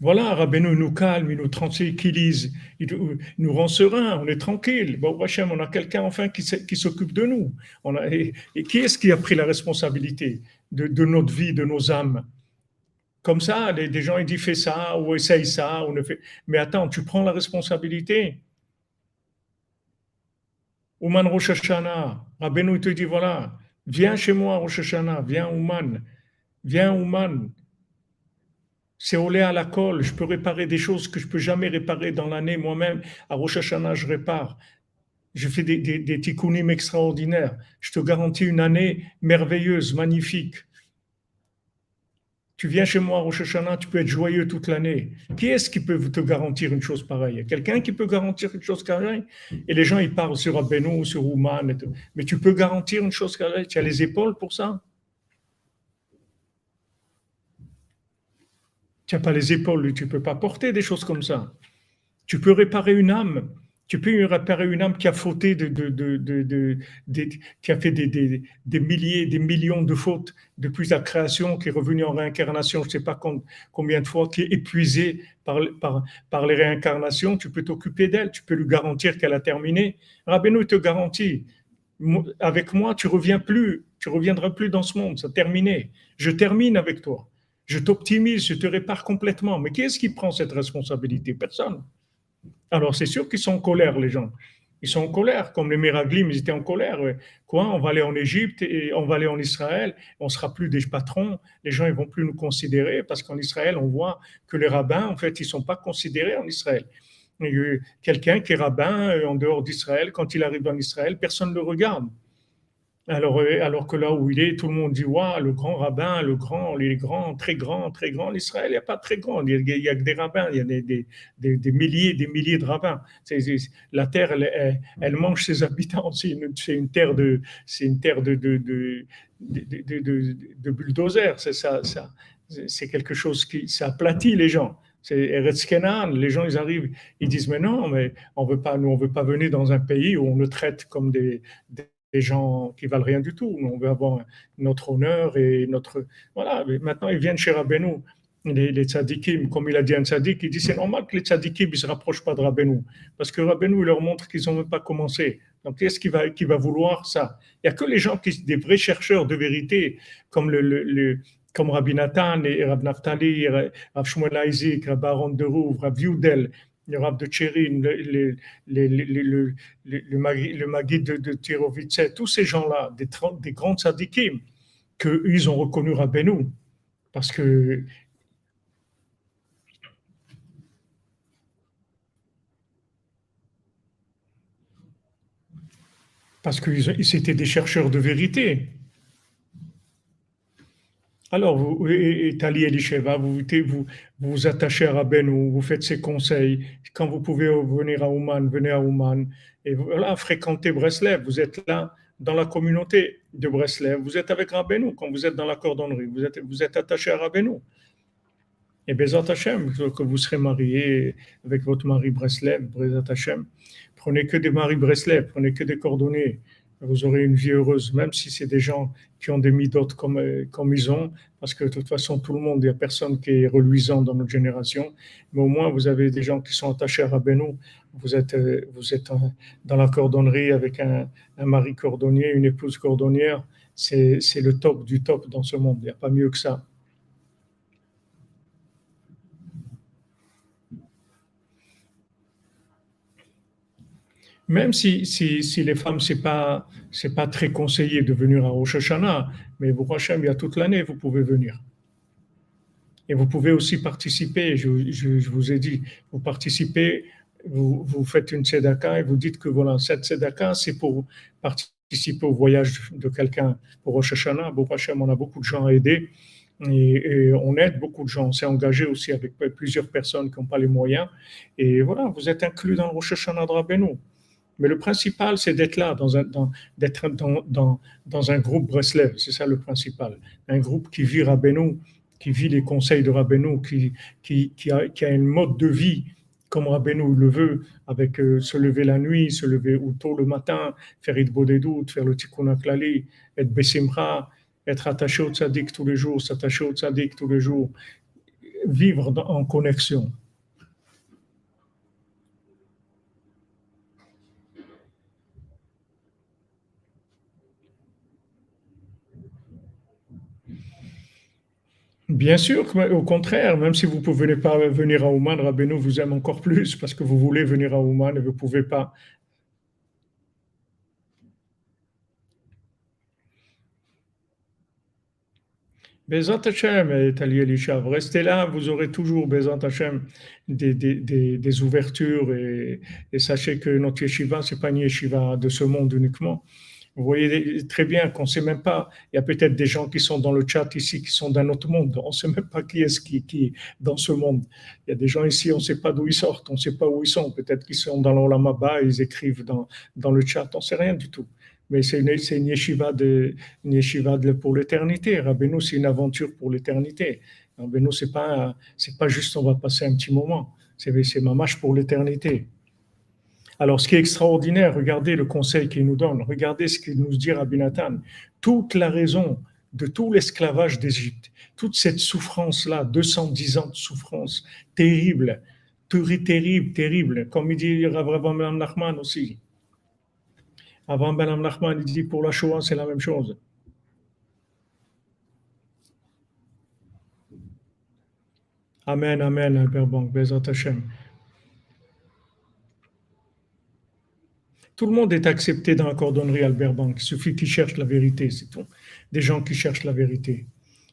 Voilà, Rabbeinu nous calme, il nous tranquillise, il nous rend serein, on est tranquille. Bon, Hachem, on a quelqu'un enfin qui, s'occupe de nous. Et, qui est-ce qui a pris la responsabilité de, notre vie, de nos âmes? Comme ça, des gens ils disent fais ça ou essaye ça. Ou ne fait... Mais attends, tu prends la responsabilité. Ouman Rosh Hashanah, Rabbeinu te dit voilà, viens chez moi Rosh Hashanah, viens Ouman, viens Ouman c'est olé à la colle. Je peux réparer des choses que je peux jamais réparer dans l'année moi-même. À Rosh je répare. Je fais des, des, des tikkunim extraordinaires. Je te garantis une année merveilleuse, magnifique. Tu viens chez moi à Rosh Hashanah, tu peux être joyeux toute l'année. Qui est-ce qui peut te garantir une chose pareille? Quelqu'un qui peut garantir une chose pareille? Et les gens, ils parlent sur Abeno, sur Ouman. Mais tu peux garantir une chose pareille? Tu as les épaules pour ça? Tu n'as pas les épaules, tu ne peux pas porter des choses comme ça. Tu peux réparer une âme. Tu peux réparer une âme qui a fauté, qui a fait des, milliers, des millions de fautes depuis sa création, qui est revenue en réincarnation, je ne sais pas combien de fois, qui est épuisée par, les réincarnations. Tu peux t'occuper d'elle, tu peux lui garantir qu'elle a terminé. Rabbeinu te garantit, avec moi, tu reviens plus, tu reviendras plus dans ce monde, ça a terminé. Je termine avec toi je t'optimise, je te répare complètement. Mais qui est-ce qui prend cette responsabilité? Personne. Alors c'est sûr qu'ils sont en colère, les gens. Ils sont en colère, comme les Méraglim, ils étaient en colère. Quoi On va aller en Égypte et on va aller en Israël, on sera plus des patrons, les gens ils vont plus nous considérer parce qu'en Israël, on voit que les rabbins, en fait, ils sont pas considérés en Israël. Quelqu'un qui est rabbin euh, en dehors d'Israël, quand il arrive en Israël, personne ne le regarde. Alors, euh, alors que là où il est, tout le monde dit Waouh, le grand rabbin, le grand, les grands, très grand, très grand. L'Israël, il n'y a pas très grand. Il n'y a, que des rabbins, il y a des, milliers des milliers de rabbins. la terre, elle, mange ses habitants. C'est une, une, terre de, c'est une terre de, bulldozer. C'est ça. C'est quelque chose qui ça aplatit les gens. C'est Eretz Les gens, ils arrivent, ils disent mais non, mais on veut pas, nous, on veut pas venir dans un pays où on nous traite comme des des gens qui valent rien du tout. On veut avoir notre honneur et notre. Voilà, mais maintenant ils viennent chez Rabbeinu, les, les tzadikim, comme il a dit un tzadik, il dit c'est normal que les tzadikim ne se rapprochent pas de Rabbeinu, parce que Rabbeinu leur montre qu'ils n'ont même pas commencé. Donc, est-ce qui va, qui va vouloir ça? Il n'y a que les gens qui des vrais chercheurs de vérité, comme le, le, comme Rabbi Nathan et Rab Naftali, Rav Shmuel Isaac, Rab Aaron de Rouv, Rab Yudel, le Rav de Tchérin, le, le, Maguide de, de tous ces gens-là, des, des grands qu'ils ont reconnu Rabbeinu. Parce que parce qu'ils étaient des chercheurs de vérité. Alors, vous, Tali Elisheva, vous, vous vous attachez à Rabbeinu, vous faites ses conseils. Quand vous pouvez venir à Ouman, venez à Ouman. Et voilà, fréquentez Breslev. Vous êtes là dans la communauté de Breslev. Vous êtes avec Rabbeinu quand vous êtes dans la cordonnerie. Vous êtes, vous êtes attaché à Rabbeinu. Et Bezat Hashem, que vous serez marié avec votre mari Breslev, Bezat prenez que des maris Breslev, prenez que des cordonniers vous aurez une vie heureuse, même si c'est des gens qui ont des midotes comme, euh, comme ils ont, parce que de toute façon, tout le monde, il n'y a personne qui est reluisant dans notre génération, mais au moins, vous avez des gens qui sont attachés à Rabbeinu, vous êtes, euh, vous êtes dans la cordonnerie avec un, un mari cordonnier, une épouse cordonnière, c'est le top du top dans ce monde, il n'y a pas mieux que ça. Même si, si, les femmes, ce n'est pas, pas très conseillé de venir à Rosh Hashanah, mais vous Hashem, il y a toute l'année, vous pouvez venir. Et vous pouvez aussi participer, je, vous ai dit, vous participez, vous, vous, faites une tzedaka et vous dites que voilà, cette tzedaka, c'est pour participer au voyage de quelqu'un pour Rosh Hashanah. Hashem, on a beaucoup de gens à aider et, on aide beaucoup de gens. On s'est engagé aussi avec plusieurs personnes qui n'ont pas les moyens. Et voilà, vous êtes inclus dans Rosh Hashanah de Rabbeinu. Mais le principal, c'est d'être là, d'être dans, un groupe Breslev. C'est ça le principal. Un groupe qui vit Rabbeinu, qui vit les conseils de Rabbeinu, qui, a, qui a une mode de vie comme Rabbeinu le veut, avec euh, se lever la nuit, se lever tôt le matin, faire doutes, faire le tikkun aklali, être besimra, être attaché au tzaddik tous les jours, s'attacher au tzaddik tous les jours, vivre en connexion. Bien sûr, au contraire, même si vous ne pouvez pas venir à Ouman, Rabbeinu vous aime encore plus parce que vous voulez venir à Ouman et vous ne pouvez pas. Bezat Hashem et Tali Elishav, restez là, vous aurez toujours Bezat Hashem des, des, des, des ouvertures et, et sachez que notre yeshiva, ce n'est pas une yeshiva de ce monde uniquement. Vous voyez très bien qu'on ne sait même pas, il y a peut-être des gens qui sont dans le chat ici qui sont d'un autre monde, on ne sait même pas qui est-ce qui, est dans ce monde. Il y a des gens ici, on ne sait pas d'où ils sortent, on ne sait pas où ils sont, peut-être qu'ils sont dans l'Olamaba, ils écrivent dans, dans le chat, on ne sait rien du tout. Mais c'est une, une yeshiva, de, une pour l'éternité. Rabbeinu, c'est une aventure pour l'éternité. Rabbeinu, c'est pas, c'est pas juste on va passer un petit moment. C'est, c'est mamache pour l'éternité. Alors, ce qui est extraordinaire, regardez le conseil qu'il nous donne. Regardez ce qu'il nous dit Rabbi Nathan. Toute la raison de tout l'esclavage d'Égypte, toute cette souffrance-là, 210 ans de souffrance terrible, terri- terrible, terrible, comme il dit Rav Nachman aussi. Avant Ben Nachman, il dit pour la Shoah, c'est la même chose. Amen, Amen, Albert Bank, Bezat. Tout le monde est accepté dans la cordonnerie Albert Bank. Il suffit qu'ils cherchent la vérité, c'est tout. Des gens qui cherchent la vérité,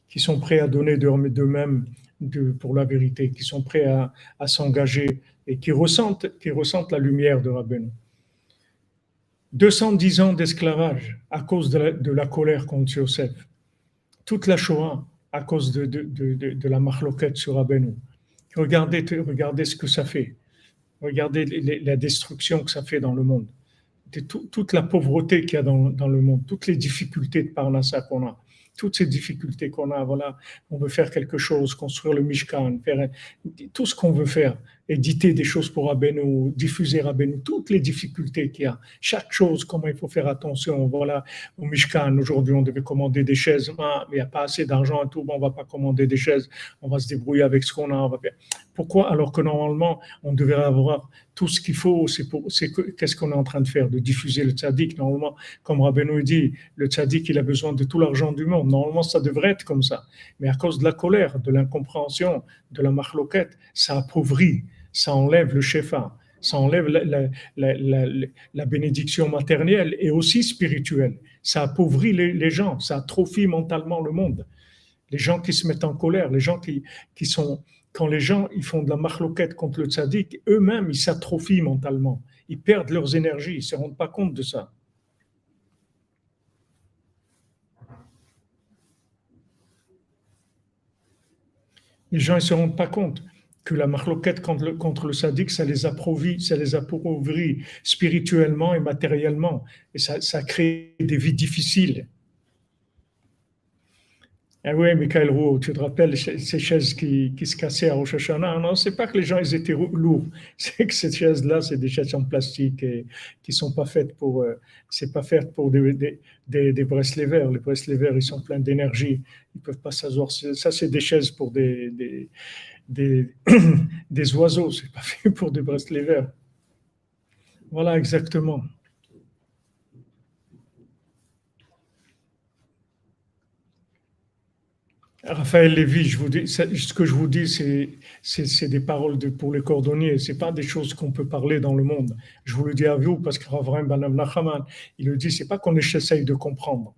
qui sont prêts à donner de- d'eux-mêmes de- pour la vérité, qui sont prêts à, s'engager et qui ressentent, qui ressentent la lumière de Rabbeinu. 210 ans d'esclavage à cause de la, colère contre Yosef. Toute la Shoah à cause de, de, de, la marloquette sur Rabbeinu. Regardez, regardez ce que ça fait. Regardez la destruction que ça fait dans le monde. De tout- toute la pauvreté qu'il y a dans, le monde, toutes les difficultés de Parnassa qu'on a, toutes ces difficultés qu'on a, voilà, on veut faire quelque chose, construire le Mishkan, faire tout ce qu'on veut faire, éditer des choses pour Rabbeinu, diffuser Rabbeinu, toutes les difficultés qu'il y a, chaque chose, comment il faut faire attention, voilà, au Mishkan, aujourd'hui on devait commander des chaises, Ah, mais il n'y a pas assez d'argent et tout, bon, on va pas commander des chaises, on va se débrouiller avec ce qu'on a, on va faire. Pourquoi? Alors que normalement on devrait avoir tout ce qu'il faut, c'est pour, c'est que- qu'est-ce qu'on est en train de faire, de diffuser le tzaddik. Normalement, comme Rabbeinu dit, le tzaddik il a besoin de tout l'argent du monde. Normalement, ça devrait être comme ça. Mais à cause de la colère, de l'incompréhension, de la marloquette, ça appauvrit, ça enlève le shefa, ça enlève la, bénédiction matérielle et aussi spirituelle. Ça appauvrit les, gens, ça atrophie mentalement le monde. Les gens qui se mettent en colère, les gens qui, qui sont quand les gens ils font de la marloquette contre le tzaddik, eux-mêmes, ils s'atrophient mentalement. Ils perdent leurs énergies, ils ne se rendent pas compte de ça. Les gens ne se rendent pas compte que la marloquette contre le, contre le sadique, ça les appauvrit, ça les appauvrit spirituellement et matériellement. Et ça, ça crée des vies difficiles. Ah oui, Michael Roux, tu te rappelles ces chaises qui, qui se cassaient à Rosh Hashanah? Non, c'est pas que les gens ils étaient lourds, c'est que ces chaises-là, c'est des chaises en plastique et, qui sont pas faites pour, euh, pas fait pour des, des, des, des verts. Les verts, ils sont pleins d'énergie, ils peuvent pas s'asseoir. Ça, c'est des chaises pour des, des, des oiseaux, c'est pas fait pour des verts. Voilà, exactement. Raphaël Lévy, je vous dis, ce que je vous dis, c'est des paroles de, pour les cordonniers. Ce pas des choses qu'on peut parler dans le monde. Je vous le dis à vous parce que Banam Nachaman, il le dit, c'est pas qu'on essaye de comprendre.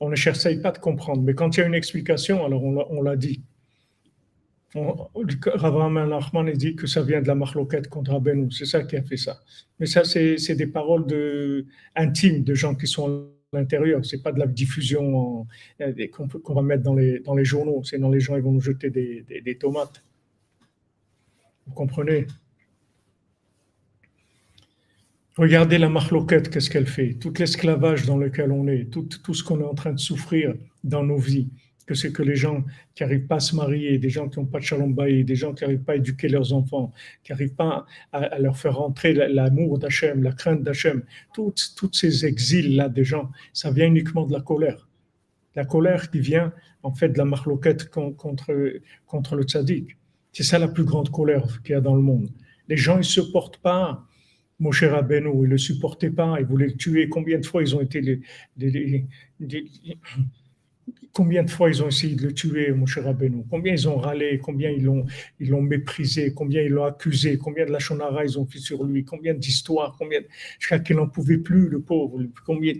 On ne essaye pas de comprendre. Mais quand il y a une explication, alors on l'a dit. Ravraim Nachman dit que ça vient de la marloquette contre Abenou. C'est ça qui a fait ça. Mais ça, c'est des paroles intimes de gens qui sont l'intérieur. C'est pas de la diffusion qu'on qu va mettre dans les, dans les journaux. Sinon, les gens ils vont nous jeter des, tomates. Vous comprenez? Regardez la marloquette, qu'est-ce qu'elle fait? Tout l'esclavage dans lequel on est, tout ce qu'on est en train de souffrir dans nos vies, que c'est que les gens qui n'arrivent pas à se marier, des gens qui n'ont pas de shalom des gens qui n'arrivent pas à éduquer leurs enfants, qui n'arrivent pas à, à, leur faire rentrer l'amour d'Hachem, la crainte d'Hachem, toutes, toutes ces exils-là des gens, ça vient uniquement de la colère. La colère qui vient en fait de la marloquette contre, contre le tzaddik. C'est ça la plus grande colère qu'il y a dans le monde. Les gens, ils ne supportent pas Moshe Rabbeinu, ils ne le supportaient pas, ils voulaient le tuer. Combien de fois ils ont été les, Combien de fois ils ont essayé de le tuer, mon cher Rabbeinu? Combien ils ont râlé? Combien ils l'ont, ils l'ont méprisé? Combien ils l'ont accusé? Combien de la shonara ils ont fait sur lui? Combien d'histoires? Combien Jusqu'à qu'il n'en pouvait plus, le pauvre. Combien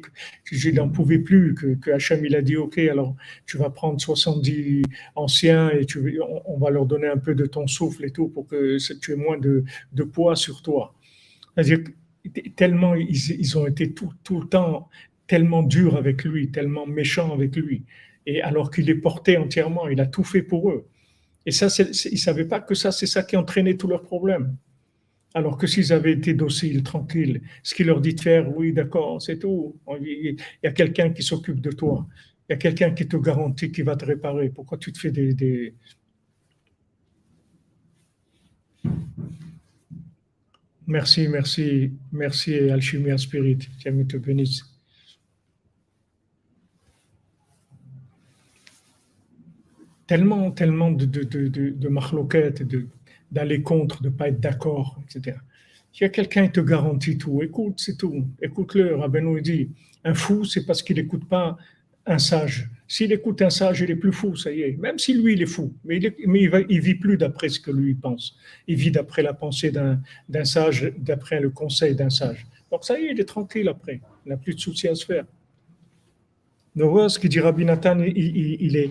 il n'en pouvait plus que, que Hachem il a dit ok, alors tu vas prendre 70 anciens et tu, on, va leur donner un peu de ton souffle et tout pour que tu aies moins de, de poids sur toi. C'est-à-dire tellement ils, ils ont été tout, tout le temps tellement durs avec lui, tellement méchants avec lui et alors qu'il les portait entièrement, il a tout fait pour eux. Et ça, ils ne savaient pas que ça, c'est ça qui entraînait tous leurs problèmes. Alors que s'ils avaient été dociles, tranquilles, ce qu'il leur dit de faire, oui, d'accord, c'est tout. Il y a quelqu'un qui s'occupe de toi. Il y a quelqu'un qui te garantit qu'il va te réparer. Pourquoi tu te fais des... Merci, merci, merci, Alchimia Spirit. Dieu te bénisse. Tellement, tellement de, de, de, de d'aller contre, de ne pas être d'accord, etc. Il y a quelqu'un qui te garantit tout, écoute, c'est tout. Écoute-le, Rabbeinu dit, un fou, c'est parce qu'il n'écoute pas un sage. S'il écoute un sage, il est plus fou, ça y est. Même si lui, il est fou, mais il, mais il, vit plus d'après ce que lui pense. Il vit d'après la pensée d'un sage, d'après le conseil d'un sage. Donc ça y est, il est tranquille après. Il n'a plus de soucis à se faire. Donc voilà ce qu'il dit Rabbi Nathan, il, il, est,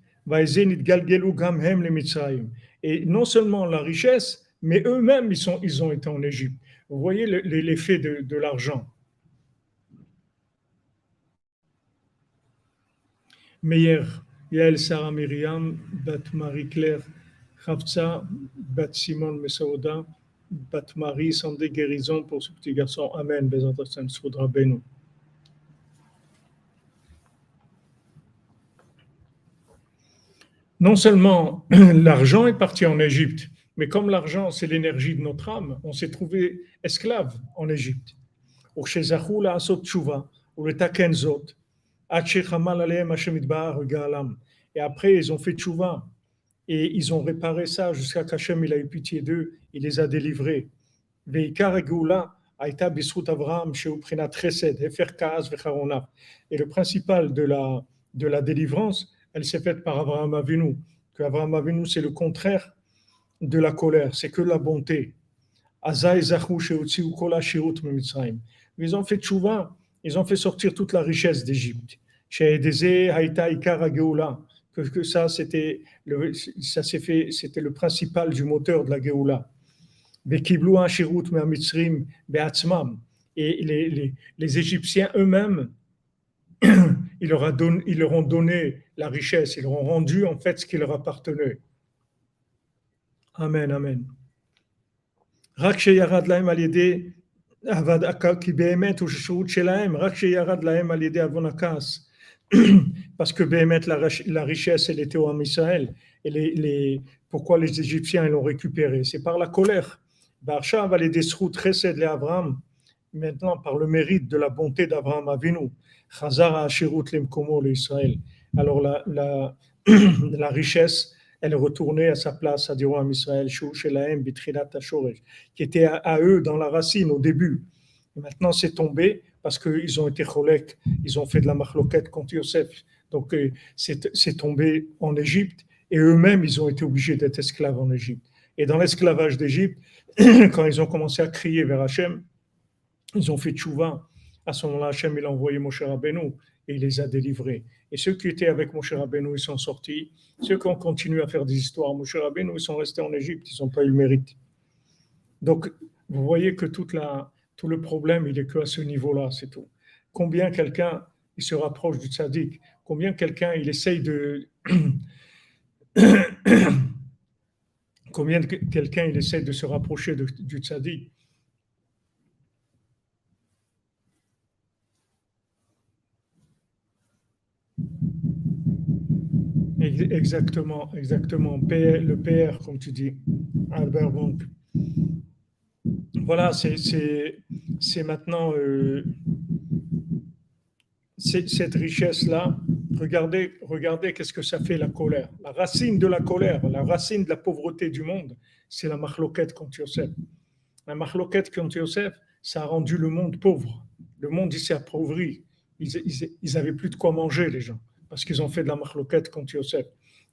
Et non seulement la richesse, mais eux-mêmes, ils, ils ont été en Égypte. Vous voyez l'effet de, de l'argent. Meyer, Yael Sarah Myriam, Bat Marie-Claire, Chavtsa, Bat Simon Mesaouda, Bat Marie, des guérison pour ce petit garçon. Amen. Hashem, Soudra Beno. Non seulement l'argent est parti en Égypte, mais comme l'argent, c'est l'énergie de notre âme, on s'est trouvé esclave en Égypte. Et après, ils ont fait tchouva et ils ont réparé ça jusqu'à qu'Hachem il a eu pitié d'eux, il les a délivrés. Et le principal de la, de la délivrance, elle s'est faite par Abraham Avinu. Que Abraham Avinu, c'est le contraire de la colère, c'est que la bonté. Ils ont fait tchouva, ils ont fait sortir toute la richesse d'Égypte. Que, que ça, c'était le, ça c'était le principal du moteur de la Géoula. Et les, les, les Égyptiens eux-mêmes ils leur, a ont donné la richesse, ils leur ont rendu en fait ce qui leur appartenait. Amen, amen. Parce que la richesse, elle était au Israël. Et les, les, pourquoi les Égyptiens l'ont récupérée? C'est par la colère. Maintenant, par le mérite de la bonté d'Abraham Avinu. Alors la, la, la richesse, elle est retournée à sa place à Dieu Israël, qui était à, eux dans la racine au début. maintenant, c'est tombé parce qu'ils ont été cholèques, ils ont fait de la machloquette contre Yosef. Donc, euh, c'est tombé en Égypte et eux-mêmes, ils ont été obligés d'être esclaves en Égypte. Et dans l'esclavage d'Égypte, quand ils ont commencé à crier vers Hachem, ils ont fait tchouva à ce moment-là, Hachem, il a envoyé Moshe Rabbeinu et il les a délivrés. Et ceux qui étaient avec Moshe Rabbeinu, ils sont sortis. Ceux qui ont continué à faire des histoires, Moshe Rabbeinu, ils sont restés en Égypte, ils n'ont pas eu le mérite. Donc, vous voyez que tout le problème, il est que à ce niveau-là, c'est tout. Combien quelqu'un, il se rapproche du tzaddik, combien quelqu'un, il essaye de... Combien quelqu'un il de se rapprocher du tzaddik? Exactement, exactement. Le PR, comme tu dis, Albert Bank. Voilà, c'est- maintenant euh, cette richesse-là. Regardez, regardez qu'est-ce que ça fait la colère. La racine de la colère, la racine de la pauvreté du monde, c'est la marloquette contre Yosef. La marloquette contre Yosef, ça a rendu le monde pauvre. Le monde, il s'est appauvri. Ils, ils, ils avaient plus de quoi manger, les gens, parce qu'ils ont fait de la marloquette contre Yosef.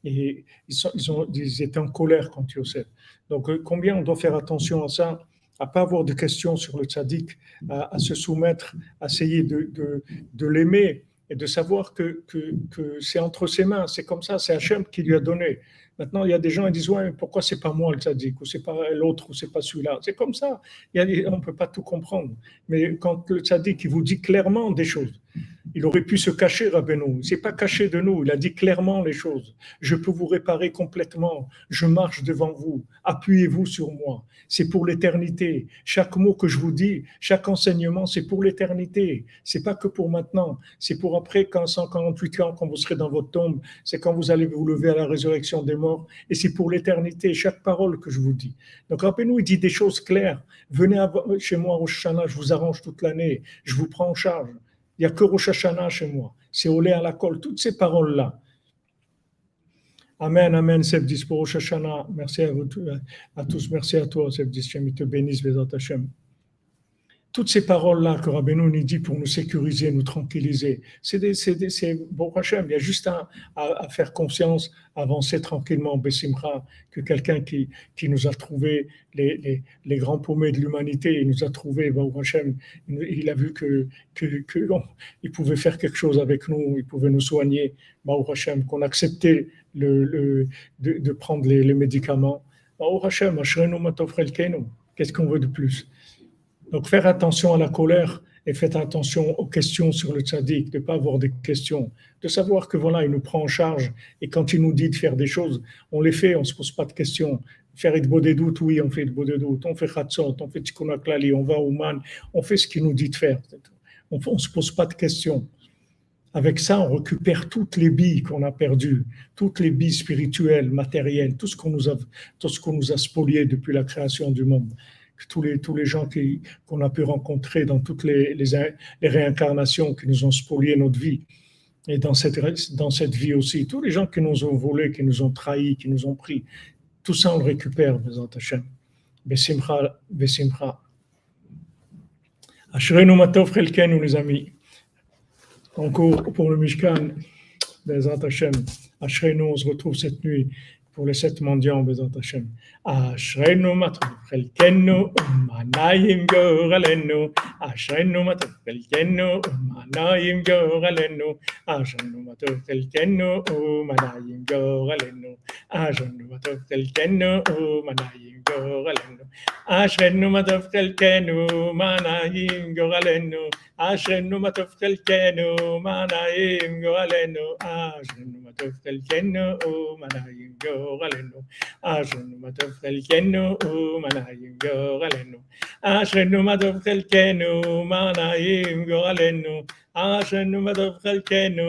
Et ils, sont, ils, ils étaient en colère contre Yosef. Donc, euh, combien on doit faire attention à ça, à pas avoir de questions sur le tzaddik, à, se soumettre, à essayer de, l'aimer et de savoir que, c'est entre ses mains, c'est comme ça, c'est Hachem qui lui a donné. Maintenant, il y a des gens qui disent Ouais, pourquoi c'est pas moi le tzaddik, ou c'est pas l'autre, ou c'est pas celui-là? C'est comme ça. On ne peut pas tout comprendre. Mais quand le tzaddik il vous dit clairement des choses, il aurait pu se cacher, Rabbeinu. Il s'est pas caché de nous. Il a dit clairement les choses. Je peux vous réparer complètement. Je marche devant vous. Appuyez-vous sur moi. C'est pour l'éternité. Chaque mot que je vous dis, chaque enseignement, c'est pour l'éternité. C'est pas que pour maintenant. C'est pour après, quand 148 ans, quand vous serez dans votre tombe, c'est quand vous allez vous lever à la résurrection des morts. Et c'est pour l'éternité. Chaque parole que je vous dis. Donc, rappelez-nous, il dit des choses claires. Venez chez moi au Shana, je vous arrange toute l'année. Je vous prends en charge. Il n'y a que Rosh Hashanah chez moi. C'est Olé à la colle. Toutes ces paroles-là. Amen, amen, Sebdis pour Rosh Hashanah. Merci à, vous, à tous. Merci à toi, Sebdis. Il te bénisse, Bezat Hashem. Toutes ces paroles-là que Rabbeinu nous dit pour nous sécuriser, nous tranquilliser, c'est des, bon Hachem. Il y a juste à, faire confiance, avancer tranquillement, Bessimcha, que quelqu'un qui, qui nous a trouvé les, les, les grands paumés de l'humanité, il nous a trouvé, bon Hachem, il, a vu que, que, que bon, il pouvait faire quelque chose avec nous, il pouvait nous soigner, Baruch Hashem, qu'on acceptait le, le, de, prendre les, les médicaments. Baruch Hashem, Ashrenu Matov. Qu'est-ce qu'on veut de plus? Donc, faire attention à la colère et faites attention aux questions sur le tzaddik, de ne pas avoir des questions, de savoir que voilà, il nous prend en charge et quand il nous dit de faire des choses, on les fait, on ne se pose pas de questions. Faire de beaux doutes, oui, on fait de beaux doutes, on fait khatsot, on fait tikkun klali, on va au man, on fait ce qu'il nous dit de faire. On ne se pose pas de questions. Avec ça, on récupère toutes les billes qu'on a perdues, toutes les billes spirituelles, matérielles, tout ce qu'on nous a, tout ce qu'on nous a spolié depuis la création du monde tous les, tous les gens qu'on a pu rencontrer dans toutes les, les, réincarnations qui nous ont spolié notre vie. Et dans cette, dans cette vie aussi, tous les gens qui nous ont volé, qui nous ont trahis, qui nous ont pris, tout ça on le récupère, Bezat Hashem. Besimcha, Besimcha. Ashrenu Matov Chelkenu, les amis. Encore pour le Mishkan, Bezat Hashem. Ashrenu, on se retrouve cette nuit pour les sept mendiants, Bezat Hashem. Ashrenu matov chelkenu, umanayim goralenu. Ashrenu matov chelkenu, umanayim goralenu. Ashrenu matov chelkenu, umanayim goralenu. Ashrenu matov chelkenu, umanayim goralenu. Ashrenu matov chelkenu, umanayim goralenu. Ashrenu matov chelkenu, umanayim goralenu. Ashrenu matov chelkenu, umanayim goralenu. galenu ashrenu matov chelkenu manayim go galenu ashrenu matov chelkenu manayim go galenu ashrenu matov chelkenu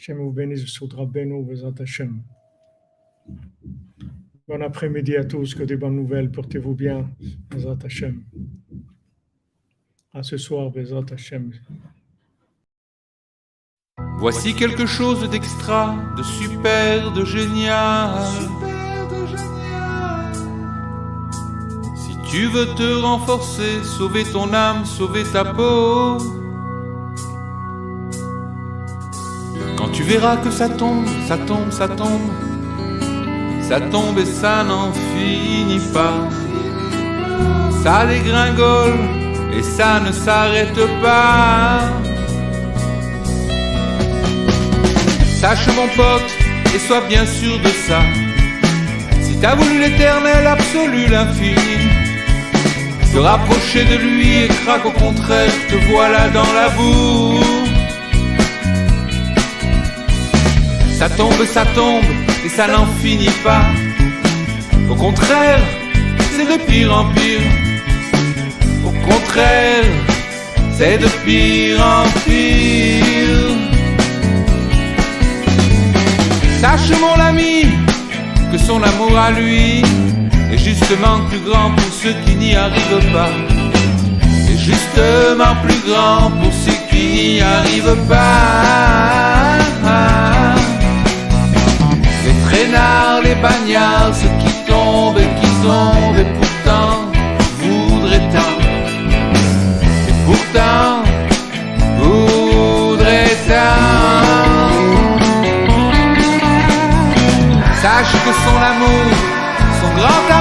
Hachem vous bénisse sur Rabbeinu, Bezat Hachem. Bon après-midi à tous, que des bonnes nouvelles, portez-vous bien, Bezat Hachem. À ce soir, Bezat Hachem. Voici quelque chose d'extra, de super, de génial. Super de génial. Si tu veux te renforcer, sauver ton âme, sauver ta peau. Quand tu verras que ça tombe, ça tombe, ça tombe, Ça tombe et ça n'en finit pas. Ça dégringole et ça ne s'arrête pas. Sache mon pote et sois bien sûr de ça. Si t'as voulu l'éternel absolu, l'infini, te rapprocher de lui et craque au contraire, te voilà dans la boue. Ça tombe, ça tombe et ça n'en finit pas. Au contraire, c'est de pire en pire. Au contraire, c'est de pire en pire. Sache mon ami que son amour à lui est justement plus grand pour ceux qui n'y arrivent pas. Et justement plus grand pour ceux qui n'y arrivent pas. Les traînards, les bagnards, ceux qui tombent et qui tombent et pourtant voudraient tant. Et pourtant voudraient tant. Sache que son amour, son grand amour